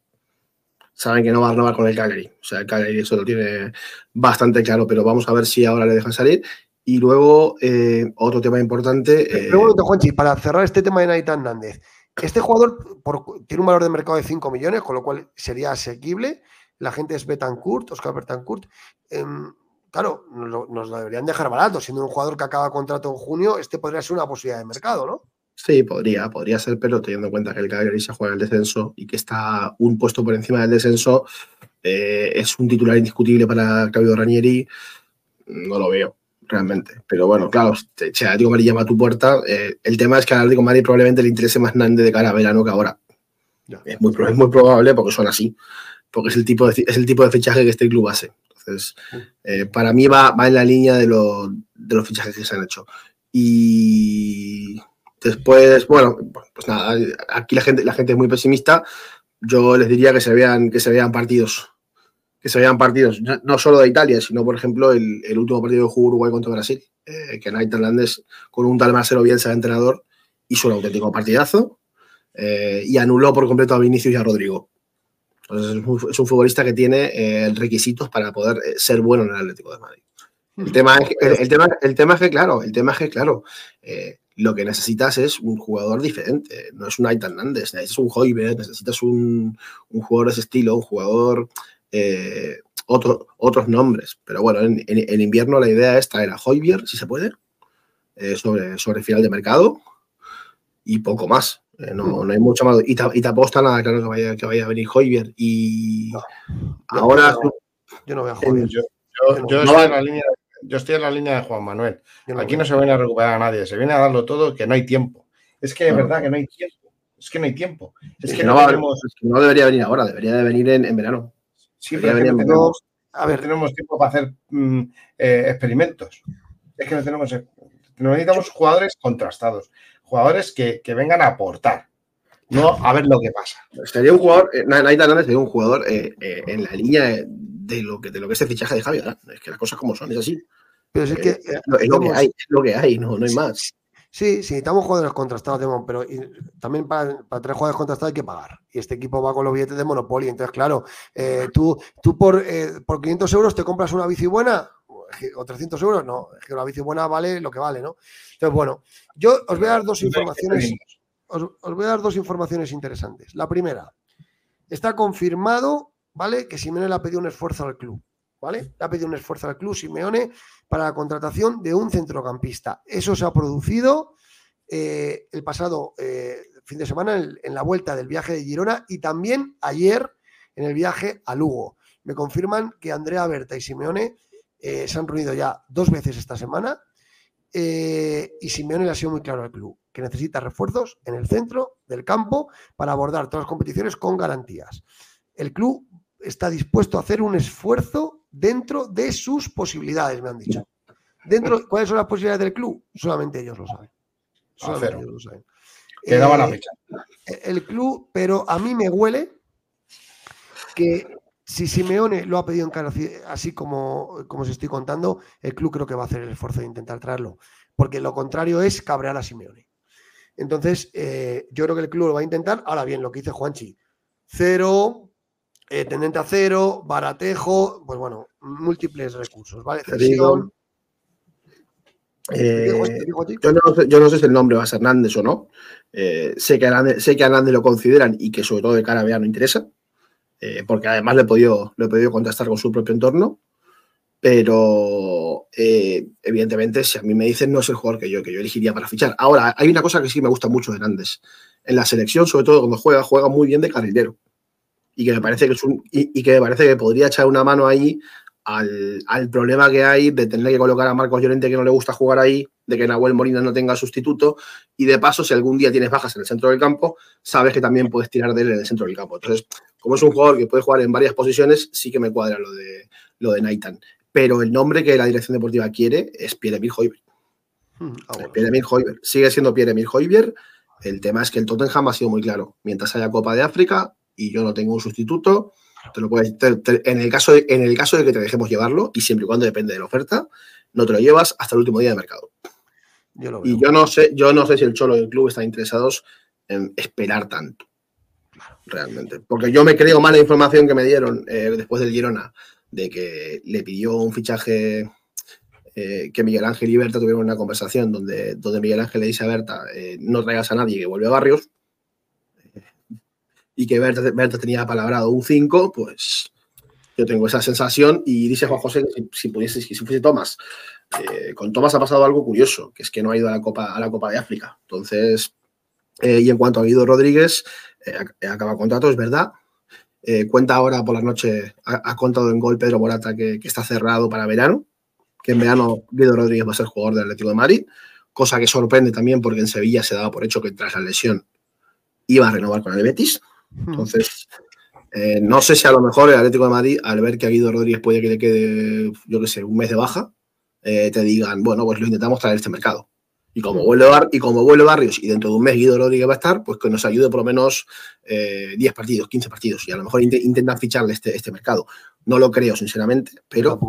Saben que no va a renovar con el Cagliari. O sea, el Cagliari eso lo tiene bastante claro, pero vamos a ver si ahora le dejan salir. Y luego, eh, otro tema importante. eh, momento, Juanchi, para cerrar este tema de Naitan Nández. Este jugador por- tiene un valor de mercado de 5 millones, con lo cual sería asequible. La gente es Betancourt, Oscar Betancourt. Em, claro, nos lo, nos lo deberían dejar barato. Siendo un jugador que acaba contrato en junio, este podría ser una posibilidad de mercado, ¿no? Sí, podría, podría ser, pero teniendo en cuenta que el Cagliari se juega el descenso y que está un puesto por encima del descenso, eh, es un titular indiscutible para Claudio Ranieri, no lo veo realmente. Pero bueno, claro, si el Atlético Madrid llama a tu puerta, eh, el tema es que al Atlético Madrid probablemente le interese más Nande de cara a verano que ahora. Ya. Es muy, pro- es muy probable porque son así, porque es el tipo de, es el tipo de fichaje que este club hace. Entonces, eh, para mí va, va en la línea de, lo- de los fichajes que se han hecho. Y después, bueno, pues nada, aquí la gente, la gente es muy pesimista. Yo les diría que se vean, que se vean partidos. Que se vean partidos, no, solo de Italia, sino, por ejemplo, el, el último partido que jugó Uruguay contra Brasil, eh, que Nait Hernández, con un tal Marcelo Bielsa de entrenador, hizo un auténtico partidazo eh, y anuló por completo a Vinicius y a Rodrigo. Entonces, es un, es un futbolista que tiene eh, requisitos para poder eh, ser bueno en el Atlético de Madrid. El tema, es que, el, el tema, el tema es que, claro, el tema es que, claro, eh, lo que necesitas es un jugador diferente. No es un Aitan Hernández, necesitas un Hoiberg, necesitas un, un jugador de ese estilo, un jugador, eh, otro, otros nombres. Pero bueno, en, en, en, invierno la idea esta era Hoiberg, si se puede, eh, sobre, sobre final de mercado y poco más. Eh, no, no, hay mucho más. Y te, y nada, claro, que vaya, que vaya a venir Hoiberg. Y no, ahora. Yo no, yo no veo a Hoiberg. Yo, yo, yo, estoy en la línea, yo estoy en la línea de Juan Manuel. Aquí no se viene a recuperar a nadie, se viene a darlo todo, que no hay tiempo. Es que es verdad que no hay tiempo. Es que no hay tiempo. Es que, no, tenemos... es que no, debería venir ahora, debería de venir en, en verano. Sí, pero no tenemos, a ver, tenemos tiempo para hacer mm, eh, experimentos. Es que no tenemos. Necesitamos jugadores contrastados, jugadores que, que, vengan a aportar, no a ver lo que pasa. Sería un jugador, eh, Naita Hernández sería un jugador eh, eh, en la línea de lo que de lo que es el fichaje de Javier. Es que las cosas como son, es así. Pero es que es, lo, es lo, que hay, es lo que hay, no, no hay más. Sí, sí, estamos jugadores contrastados, Demon, pero también para, para tres jugadores contrastados hay que pagar. Y este equipo va con los billetes de Monopoly. Entonces, claro, eh, tú, tú por, eh, por 500 euros te compras una bici buena o 300 euros, no, es que una bici buena vale lo que vale, ¿no? Entonces, bueno, yo os voy a dar dos informaciones. Os, voy a dar dos informaciones interesantes. La primera, está confirmado, ¿vale? Que Simeone le ha pedido un esfuerzo al club, ¿vale? Le ha pedido un esfuerzo al club Simeone para la contratación de un centrocampista. Eso se ha producido eh, el pasado eh, fin de semana en, la vuelta del viaje de Girona y también ayer en el viaje a Lugo. Me confirman que Andrea Berta y Simeone eh, se han reunido ya dos veces esta semana y Simeone le ha sido muy claro al club que necesita refuerzos en el centro del campo para abordar todas las competiciones con garantías. El club está dispuesto a hacer un esfuerzo dentro de sus posibilidades, me han dicho. Dentro, ¿Cuáles son las posibilidades del club? Solamente ellos lo saben. Solamente ellos lo saben. Eh, el club, pero a mí me huele que si Simeone lo ha pedido en así como, como os estoy contando, el club creo que va a hacer el esfuerzo de intentar traerlo. Porque lo contrario es cabrear a Simeone. Entonces, eh, yo creo que el club lo va a intentar. Ahora bien, lo que dice Juanchi, cero, eh, tendente a cero, baratejo, pues bueno, múltiples recursos, ¿vale? Eh, yo, no, sé si el nombre va a ser Hernández o no. sé, que Hernández, sé que a Hernández lo consideran y que sobre todo de cara a no interesa, porque además le he, podido, le he podido contestar con su propio entorno. Pero eh, evidentemente, si a mí me dicen, no es el jugador que yo, que yo elegiría para fichar. Ahora, hay una cosa que sí me gusta mucho de Hernández. En la selección, sobre todo cuando juega, juega muy bien de carrilero. Y que me parece que, es un, y, que me parece que podría echar una mano ahí al, al, problema que hay de tener que colocar a Marcos Llorente que no le gusta jugar ahí, de que Nahuel Molina no tenga sustituto. Y de paso, si algún día tienes bajas en el centro del campo, sabes que también puedes tirar de él en el centro del campo. Entonces, como es un jugador que puede jugar en varias posiciones, sí que me cuadra lo de, lo de Naitan pero el nombre que la dirección deportiva quiere es Pierre-Emile Hoiber. Hmm, ah, Pierre-Emile Hoiber. Sigue siendo Pierre-Emile Hoiber. El tema es que el Tottenham ha sido muy claro. Mientras haya Copa de África y yo no tengo un sustituto, te lo puedes, en, el caso de, en el caso de que te dejemos llevarlo, y siempre y cuando depende de la oferta, no te lo llevas hasta el último día de mercado. y yo no sé, yo no sé si el Cholo y el club están interesados en esperar tanto. Realmente. Porque yo me creo mala información que me dieron eh, después del Girona de que le pidió un fichaje eh, que Miguel Ángel y Berta tuvieron una conversación donde, donde Miguel Ángel le dice a Berta, eh, no traigas a nadie que vuelve a Barrios, y que Berta, tenía palabrado un 5, pues yo tengo esa sensación y dice Juan José si, pudiese, si fuese Tomás, eh, con Tomás ha pasado algo curioso, que es que no ha ido a la Copa, a la Copa de África. Entonces, y en cuanto a Guido Rodríguez, acaba contrato, es verdad, eh, cuenta ahora por la noche, ha, contado en gol Pedro Morata que, está cerrado para verano, que en verano Guido Rodríguez va a ser jugador del Atlético de Madrid, cosa que sorprende también porque en Sevilla se daba por hecho que tras la lesión iba a renovar con el Betis. Hmm. Entonces, eh, no sé si a lo mejor el Atlético de Madrid, al ver que a Guido Rodríguez puede que le quede, yo qué sé, un mes de baja, eh, te digan, bueno, pues lo intentamos traer este mercado. Y como vuelve, y como vuelve Barrios y dentro de un mes Guido Rodríguez va a estar, pues que nos ayude por lo menos 10 eh, partidos, 15 partidos. Y a lo mejor intentan ficharle este, este mercado. No lo creo, sinceramente, pero,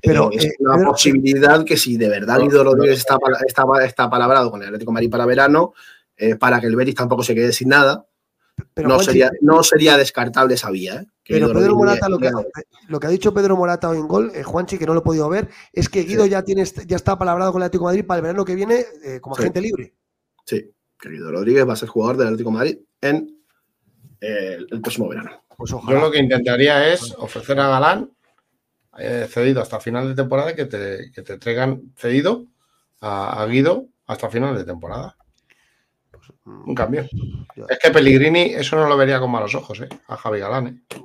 pero es eh, una posibilidad que si de verdad Guido Rodríguez está, está, está palabrado con el Atlético Madrid para verano, eh, para que el Betis tampoco se quede sin nada, no, sería, no sería descartable esa vía. ¿eh? Pero Pedro Morata, lo que, lo que, ha dicho Pedro Morata hoy en gol, eh, Juanchi, que no lo he podido ver, es que Guido ya, tiene, ya está palabrado con el Atlético de Madrid para el verano que viene eh, como agente libre. Sí, querido Rodríguez va a ser jugador del Atlético de Madrid en el próximo verano. Pues Yo lo que intentaría es ofrecer a Galán cedido hasta final de temporada que te, que te traigan cedido a, a Guido hasta final de temporada. Un cambio. Es que Pellegrini eso no lo vería con malos ojos, ¿eh? A Javi Galán, ¿eh?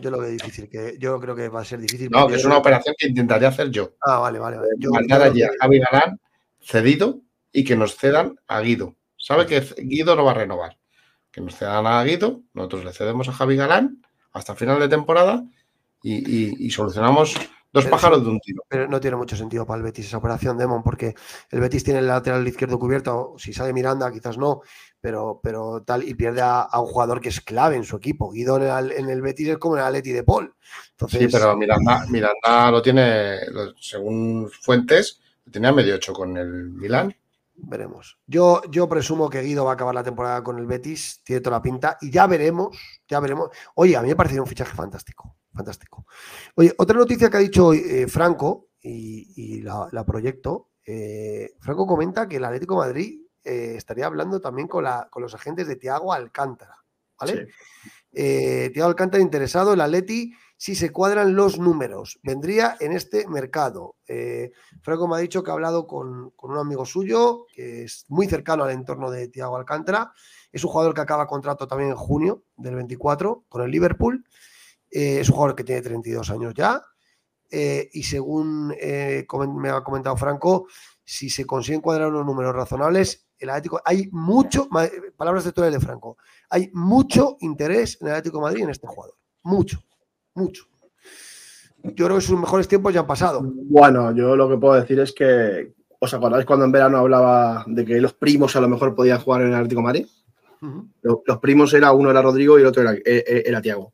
Yo, lo veo difícil, que yo creo que va a ser difícil. No, que es una operación que intentaría hacer yo. Ah, vale, vale. vale. Mandar allí a Javi Galán cedido y que nos cedan a Guido. Sabe que Guido no va a renovar. Que nos cedan a Guido, nosotros le cedemos a Javi Galán hasta final de temporada y solucionamos Dos pájaros de un tiro. Pero no tiene mucho sentido para el Betis esa operación, Demon, porque el Betis tiene el lateral izquierdo cubierto. Si sale Miranda, quizás no, pero, pero tal, y pierde a, un jugador que es clave en su equipo. Guido en el, Betis es como en el Atleti de Paul. Sí, pero Miranda, Miranda lo tiene, según fuentes, lo tenía medio hecho con el Milán. veremos. Yo, yo presumo que Guido va a acabar la temporada con el Betis, tiene toda la pinta, y ya veremos, ya veremos. Oye, a mí me parece un fichaje fantástico, fantástico. Oye, otra noticia que ha dicho eh, Franco, y, la, proyecto, eh, Franco comenta que el Atlético de Madrid eh, estaría hablando también con, la, con, los agentes de Tiago Alcántara, ¿vale? Tiago Alcántara interesado, el Atleti si se cuadran los números. Vendría en este mercado. Franco me ha dicho que ha hablado con, un amigo suyo, que es muy cercano al entorno de Thiago Alcántara. Es un jugador que acaba contrato también en junio del 24 con el Liverpool. Eh, es un jugador que tiene 32 años ya. Eh, y según me ha comentado Franco, si se consiguen cuadrar unos números razonables, el Atlético, hay mucho, palabras textuales de Franco, hay mucho interés en el Atlético de Madrid en este jugador. Mucho mucho. Yo creo que sus mejores tiempos ya han pasado. Bueno, yo lo que puedo decir es que, ¿os acordáis cuando en verano hablaba de que los primos a lo mejor podían jugar en el Atlético Madrid? los, primos era uno era Rodrigo y el otro era, e, e, era, Tiago.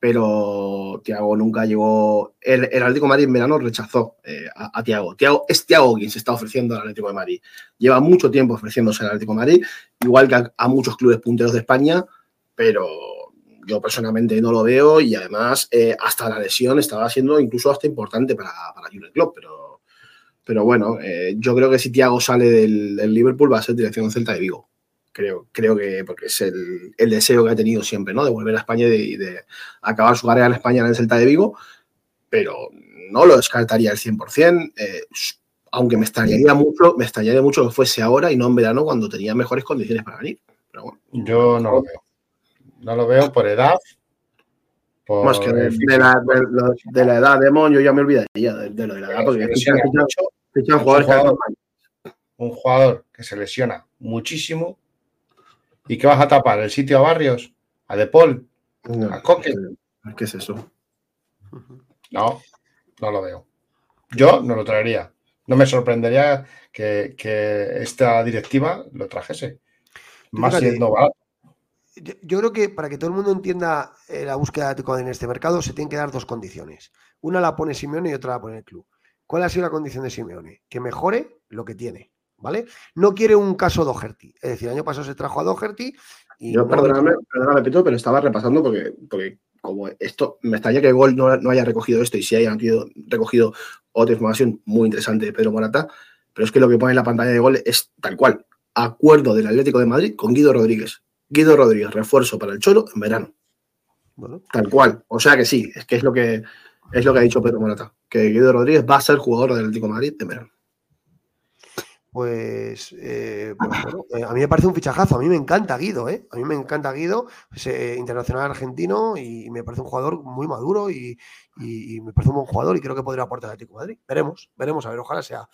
Pero Tiago nunca llegó. El, Atlético de Madrid en verano rechazó eh, a, Tiago. Tiago. Es Tiago quien se está ofreciendo al Atlético de Madrid. Lleva mucho tiempo ofreciéndose al Atlético de Madrid, igual que a muchos clubes punteros de España, pero yo personalmente no lo veo y además eh, hasta la lesión estaba siendo incluso hasta importante para, para Jurgen Klopp, pero, pero bueno, eh, yo creo que si Thiago sale del, Liverpool va a ser dirección Celta de Vigo. Creo, creo que porque es el, deseo que ha tenido siempre, ¿no? De volver a España y de, acabar su carrera en España en el Celta de Vigo, pero no lo descartaría al 100%, eh, aunque me extrañaría mucho, me extrañaría mucho que fuese ahora y no en verano cuando tenía mejores condiciones para venir. Pero bueno, yo no lo veo. No lo veo por edad. Más que de, la, de, la, edad de Mon, yo ya me olvidaría de, lo de la edad, porque un, jugador, un jugador que se lesiona muchísimo y que vas a tapar el sitio a Barrios, a De Paul, a Coque. ¿Qué es eso? No, no lo veo. Yo no lo traería. No me sorprendería que, que esta directiva lo trajese. Más siendo barato yo, creo que para que todo el mundo entienda eh, la búsqueda de en este mercado se tienen que dar dos condiciones. Una la pone Simeone y otra la pone el club. ¿Cuál ha sido la condición de Simeone? Que mejore lo que tiene, ¿vale? No quiere un caso Doherty. Es decir, el año pasado se trajo a Doherty y... Yo, perdóname, perdóname, Pito, pero estaba repasando porque, porque como esto, me extraña que Gol no, no, haya recogido esto y si haya recogido otra información muy interesante de Pedro Morata, pero es que lo que pone en la pantalla de Gol es tal cual. Acuerdo del Atlético de Madrid con Guido Rodríguez. Guido Rodríguez, refuerzo para el Cholo en verano. Tal cual. O sea que sí, es que es lo que es lo que ha dicho Pedro Morata, que Guido Rodríguez va a ser jugador del Atlético de Madrid en verano. Pues, eh, pues eh, a mí me parece un fichajazo, a mí me encanta Guido, ¿eh? a mí me encanta Guido, es eh, internacional argentino y me parece un jugador muy maduro y, me parece un buen jugador y creo que podría aportar al Atlético de Madrid. Veremos, veremos, a ver, ojalá sea.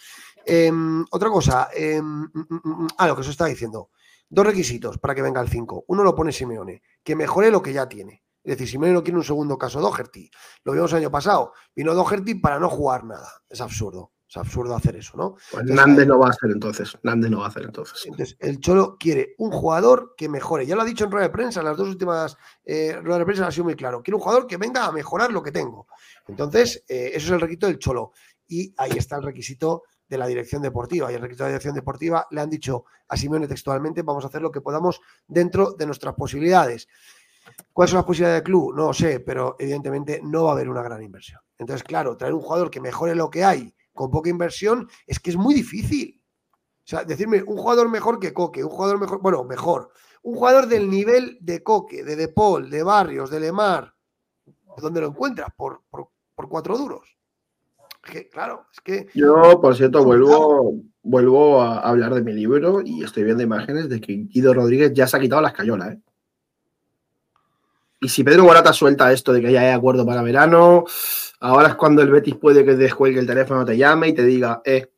Em, otra cosa, em, mm, mm, mm, ah, lo que se está diciendo. Dos requisitos para que venga el 5. Uno lo pone Simeone, que mejore lo que ya tiene. Es decir, Simeone no quiere un segundo caso Doherty. Lo vimos el año pasado. Vino Doherty para no jugar nada. Es absurdo. Es absurdo hacer eso, ¿no? Pues Nande no va a hacer entonces. Nande no va a hacer entonces. Entonces, el Cholo quiere un jugador que mejore. Ya lo ha dicho en rueda de prensa, las dos últimas eh, ruedas de prensa ha sido muy claro. Quiere un jugador que venga a mejorar lo que tengo. Entonces, eh, eso es el requisito del Cholo. Y ahí está el requisito de la dirección deportiva. Y el requisito de la dirección deportiva le han dicho a Simeone textualmente, vamos a hacer lo que podamos dentro de nuestras posibilidades. ¿Cuáles son las posibilidades del club? No lo sé, pero evidentemente no va a haber una gran inversión. Entonces, claro, traer un jugador que mejore lo que hay con poca inversión es que es muy difícil. O sea, decirme un jugador mejor que Coque, un jugador mejor, bueno, mejor, un jugador del nivel de Coque, de De Paul, de Barrios, de Lemar, ¿dónde lo encuentras? por, por cuatro duros claro, es que. Yo, por cierto, vuelvo, vuelvo a hablar de mi libro y estoy viendo imágenes de que Guido Rodríguez ya se ha quitado la escayola, ¿eh? Y si Pedro Morata suelta esto de que ya hay acuerdo para verano, ahora es cuando el Betis puede que descuelgue el teléfono, te llame y te diga, eh,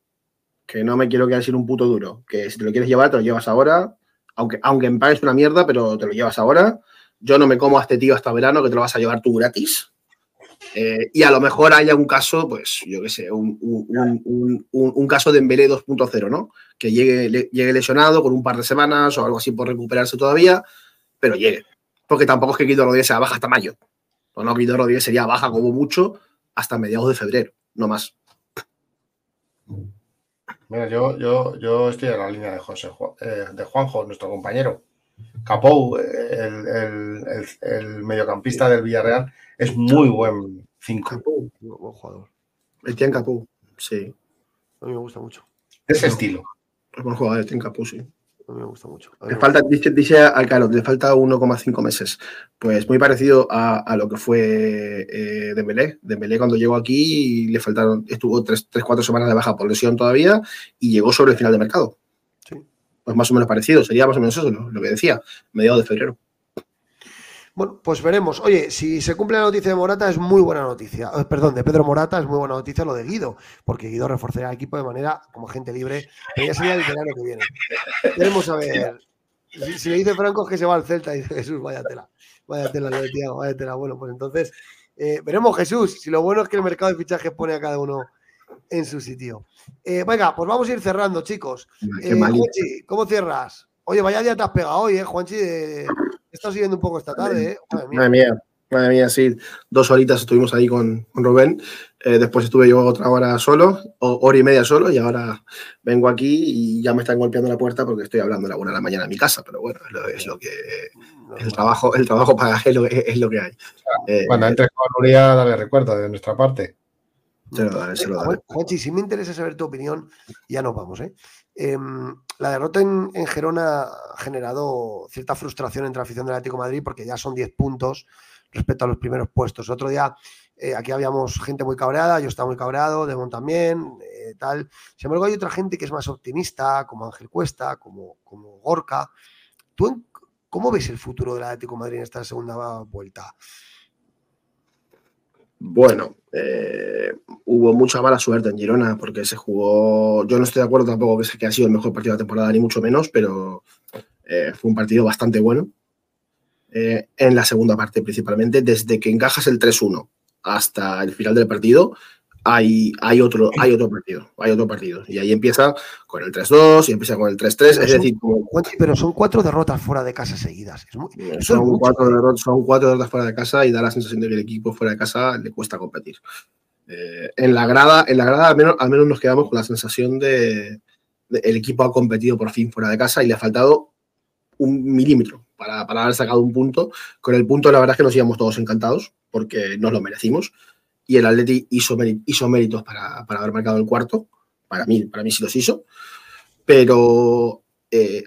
que no me quiero quedar sin un puto duro, que si te lo quieres llevar, te lo llevas ahora, aunque, aunque me pagues una mierda, pero te lo llevas ahora. Yo no me como a este tío hasta verano, que te lo vas a llevar tú gratis. Eh, y a lo mejor haya un caso, pues yo qué sé, un, caso de Embelé 2.0, ¿no? Que llegue, llegue lesionado con un par de semanas o algo así por recuperarse todavía, pero llegue. Porque tampoco es que Guido Rodríguez sea baja hasta mayo. O no, Guido Rodríguez sería baja como mucho hasta mediados de febrero, no más. Mira, yo, yo, yo estoy en la línea de José eh, de Juanjo, nuestro compañero. Capou, el, el, el, el, mediocampista del Villarreal, es muy buen 5. Buen jugador. Etienne Capou, sí. A mí me gusta mucho. Ese estilo. Es buen jugador, Etienne Capou, sí. A mí me gusta mucho. Le falta, dice, dice al Carlos, le falta 1,5 meses. Pues muy parecido a, a lo que fue eh, Dembélé. Dembélé cuando llegó aquí le faltaron, estuvo 3-4 semanas de baja por lesión todavía y llegó sobre el final de mercado. Sí. Pues más o menos parecido, sería más o menos eso lo, lo que decía, mediados de febrero. Bueno, pues veremos. Oye, si se cumple la noticia de Morata es muy buena noticia. Eh, perdón, de Pedro Morata es muy buena noticia lo de Guido, porque Guido reforzará el equipo de manera como gente libre, pero ya sería el verano que viene. Queremos saber. Si, si, le dice Franco es que se va al Celta, dice Jesús, vaya tela, vaya tela, lo de Tiago, vaya tela. Bueno, pues entonces eh, veremos Jesús, si lo bueno es que el mercado de fichajes pone a cada uno en su sitio. Eh, venga, pues vamos a ir cerrando, chicos. Eh, Juanchi, ¿cómo cierras? Oye, vaya día te has pegado hoy, ¿eh, Juanchi? De estado siguiendo un poco esta tarde, ¿eh? Madre mía. Madre mía, madre mía sí. Dos horitas estuvimos ahí con, con Rubén. Eh, después estuve yo otra hora solo, o, hora y media solo, y ahora vengo aquí y ya me están golpeando la puerta porque estoy hablando a la una de la mañana en mi casa, pero bueno, es lo, es lo que. El trabajo, el trabajo para es lo, es lo que hay. Cuando eh, entres con Nuria, dale recuerdo de nuestra parte. Se lo daré, se lo daré. Juanchi, si me interesa saber tu opinión, ya nos vamos, ¿eh? Eh, la derrota en, en, Gerona ha generado cierta frustración entre la afición del Atlético de Madrid porque ya son 10 puntos respecto a los primeros puestos. Otro día eh, aquí habíamos gente muy cabreada, yo estaba muy cabreado, Demon también, eh, tal. Sin embargo, hay otra gente que es más optimista, como Ángel Cuesta, como, como Gorka. ¿Tú cómo ves el futuro del Atlético de Madrid en esta segunda vuelta? Bueno, eh, hubo mucha mala suerte en Girona porque se jugó. Yo no estoy de acuerdo tampoco que, que ha sido el mejor partido de la temporada, ni mucho menos, pero eh, fue un partido bastante bueno. Eh, en la segunda parte, principalmente, desde que encajas el 3-1 hasta el final del partido, hay, hay, otro, hay otro partido, hay otro partido. Y ahí empieza con el 3-2 y empieza con el 3-3. Es decir, pero son cuatro derrotas fuera de casa seguidas. Es muy, son, es cuatro derrotas, son, cuatro derrotas, fuera de casa y da la sensación de que el equipo fuera de casa le cuesta competir. Eh, en la grada, en la grada al, menos, al menos nos quedamos con la sensación de, de, el equipo ha competido por fin fuera de casa y le ha faltado un milímetro para, para haber sacado un punto. Con el punto, la verdad es que nos íbamos todos encantados porque nos lo merecimos y el Atleti hizo, hizo méritos para, para, haber marcado el cuarto. Para mí, para mí sí los hizo. Pero eh,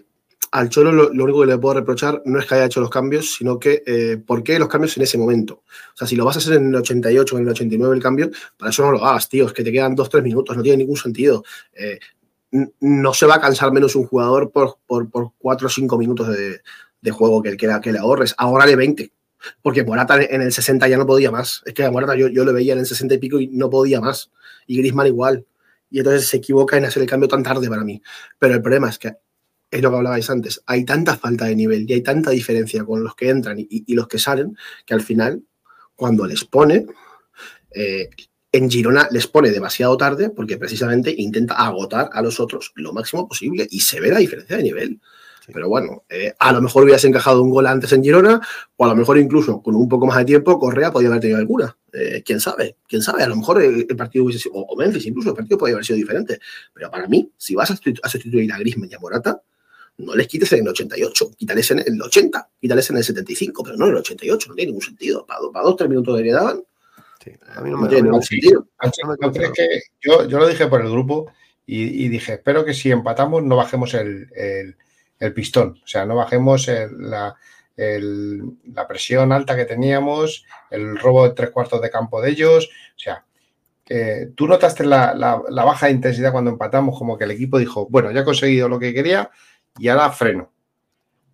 al Cholo lo, lo, único que le puedo reprochar no es que haya hecho los cambios, sino que eh, por qué los cambios en ese momento. O sea, si lo vas a hacer en el 88 o en el 89 el cambio, para eso no lo hagas, tío. Es que te quedan 2-3 minutos, no tiene ningún sentido. Eh, no se va a cansar menos un jugador por, por, por 4 o 5 minutos de, de juego que, que, que le ahorres. Ahora de 20 porque Morata en el 60 ya no podía más. Es que Morata yo, yo lo veía en el 60 y pico y no podía más. Y Grisman igual. Y entonces se equivoca en hacer el cambio tan tarde para mí. Pero el problema es que, es lo que hablabais antes, hay tanta falta de nivel y hay tanta diferencia con los que entran y, y los que salen, que al final, cuando les pone, eh, en Girona les pone demasiado tarde porque precisamente intenta agotar a los otros lo máximo posible y se ve la diferencia de nivel. Pero bueno, eh, a lo mejor hubieras encajado un gol antes en Girona, o a lo mejor incluso con un poco más de tiempo, Correa podía haber tenido alguna. Eh, ¿Quién sabe? ¿Quién sabe? A lo mejor el, el partido hubiese sido, o Memphis incluso, el partido podría haber sido diferente. Pero para mí, si vas a sustituir a, sustituir a Griezmann y a Morata, no les quites en el 88, quítales en el 80, quítales en el 75, pero no en el 88, no tiene ningún sentido. Para, para dos, tres minutos de que daban, sí, a mí no, no me, tiene ningún sentido. ¿No crees que yo, yo lo dije por el grupo y, y, dije, espero que si empatamos no bajemos el, el el pistón, o sea, no bajemos la, la, presión alta que teníamos, el robo de tres cuartos de campo de ellos, o sea, eh, tú notaste la, la, la, baja intensidad cuando empatamos, como que el equipo dijo, bueno, ya he conseguido lo que quería y ahora freno.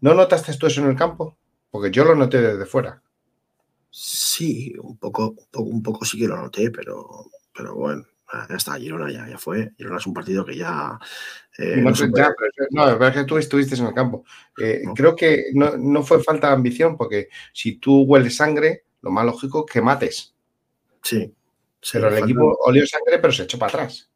¿No notaste tú eso en el campo? Porque yo lo noté desde fuera. Sí, un poco, un poco, un poco sí que lo noté, pero, pero bueno, ya está, Girona ya, ya fue. Girona es un partido que ya. Eh, no, no, ya, pero, no, es que tú estuviste en el campo. Eh, no. Creo que no, no, fue falta de ambición, porque si tú hueles sangre, lo más lógico es que mates. Sí. pero el falta... equipo olió sangre, pero se echó para atrás.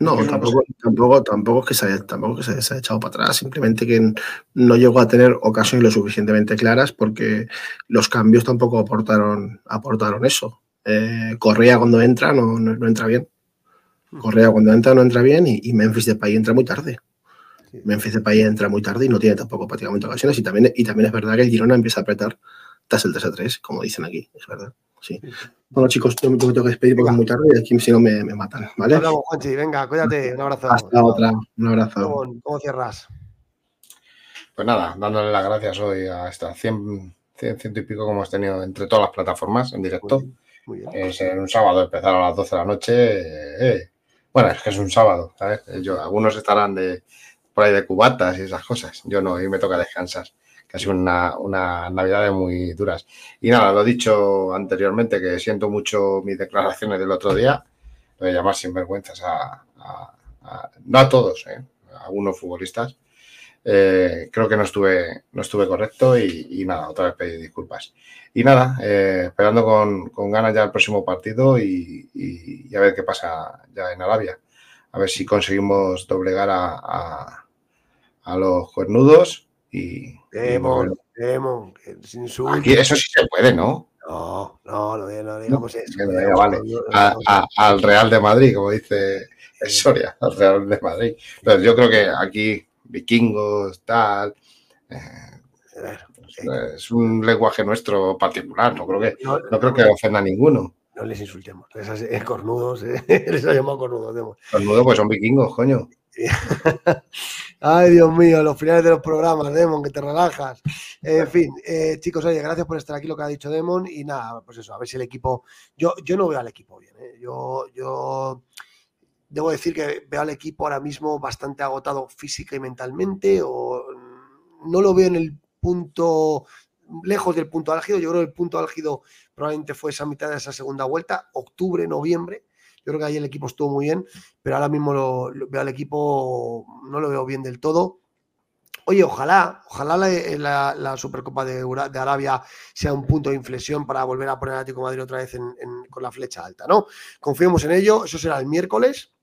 No, tampoco, tampoco, tampoco es que, se haya, tampoco que se haya echado para atrás, simplemente que no llegó a tener ocasiones lo suficientemente claras porque los cambios tampoco aportaron, aportaron eso. Eh, Correa cuando entra no, no, no, entra bien. Correa cuando entra no entra bien y, y Memphis Depay entra muy tarde. Memphis Depay entra muy tarde y no tiene tampoco prácticamente ocasiones. Y también, y también es verdad que el Girona empieza a apretar tras el 3 a 3, como dicen aquí, es verdad. Sí. Bueno, chicos, yo me tengo que despedir porque es muy tarde y aquí si no me, me matan, ¿vale? Hablamos, Juanchi. Venga, cuídate. Un abrazo. Hasta otra. Un abrazo. ¿Cómo, cómo cierras? Pues nada, dándole las gracias hoy a estas 100, 100, ciento y pico como hemos tenido entre todas las plataformas en directo. Muy bien. Es en un sábado empezar a las 12 de la noche. eh, bueno, es que es un sábado, ¿sabes? Yo, algunos estarán de por ahí de cubatas y esas cosas. Yo no, y me toca descansar. Que ha sido una, una navidades muy duras. Y nada, lo he dicho anteriormente, que siento mucho mis declaraciones del otro día, lo de llamar sinvergüenzas a, a- a- no a todos, ¿eh? a algunos futbolistas. Eh, creo que no estuve, no estuve correcto y, y nada, otra vez pedir disculpas. Y nada, eh, esperando con, con ganas ya el próximo partido y, y- y a ver qué pasa ya en Arabia. A ver si conseguimos doblegar a, a- a los cuernudos y, Demon. Demon, sin insultos. Aquí eso sí se puede, ¿no? No, no, no, no digamos eso. Venga, no venga, digamos vale. eso, A- a- al Real de Madrid, como dice Soria, al Real de Madrid. Pero yo creo que aquí vikingos, tal, eh, es un lenguaje nuestro particular, no creo que, no, creo que ofenda a ninguno. no les insultemos. Les has- eh, cornudos, eh, les ha llamado cornudos. Demon. Los nudos pues son vikingos, coño. Ay, Dios mío, los finales de los programas, Demon, que te relajas. En fin, chicos, oye, gracias por estar aquí, lo que ha dicho Demon. Y nada, pues eso, a ver si el equipo. Yo, yo no veo al equipo bien. eh. Yo, yo debo decir que veo al equipo ahora mismo bastante agotado física y mentalmente. O mm, no lo veo en el punto. Lejos del punto álgido. Yo creo que el punto álgido probablemente fue esa mitad de esa segunda vuelta, octubre, noviembre. Yo creo que ahí el equipo estuvo muy bien, pero ahora mismo lo, veo al equipo, no lo veo bien del todo. Oye, ojalá, ojalá la, Supercopa de, Arabia sea un punto de inflexión para volver a poner al Atlético Madrid otra vez en- en- con la flecha alta, ¿no? Confiemos en ello, eso será el miércoles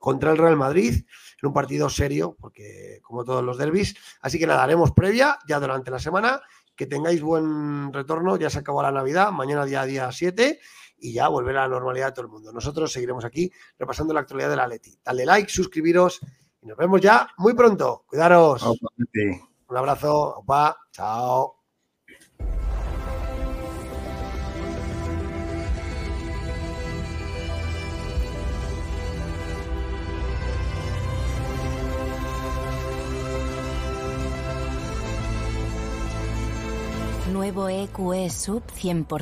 contra el Real Madrid, en un partido serio, porque como todos los derbis. Así que nada, haremos previa ya durante la semana. Que tengáis buen retorno, ya se acabó la Navidad, mañana día día 7 y ya volver a la normalidad de todo el mundo. Nosotros seguiremos aquí repasando la actualidad de la Leti. Dale like, suscribiros y nos vemos ya muy pronto. Cuidaros. Un abrazo. Opa. Chao. Nuevo EQE Sub 100%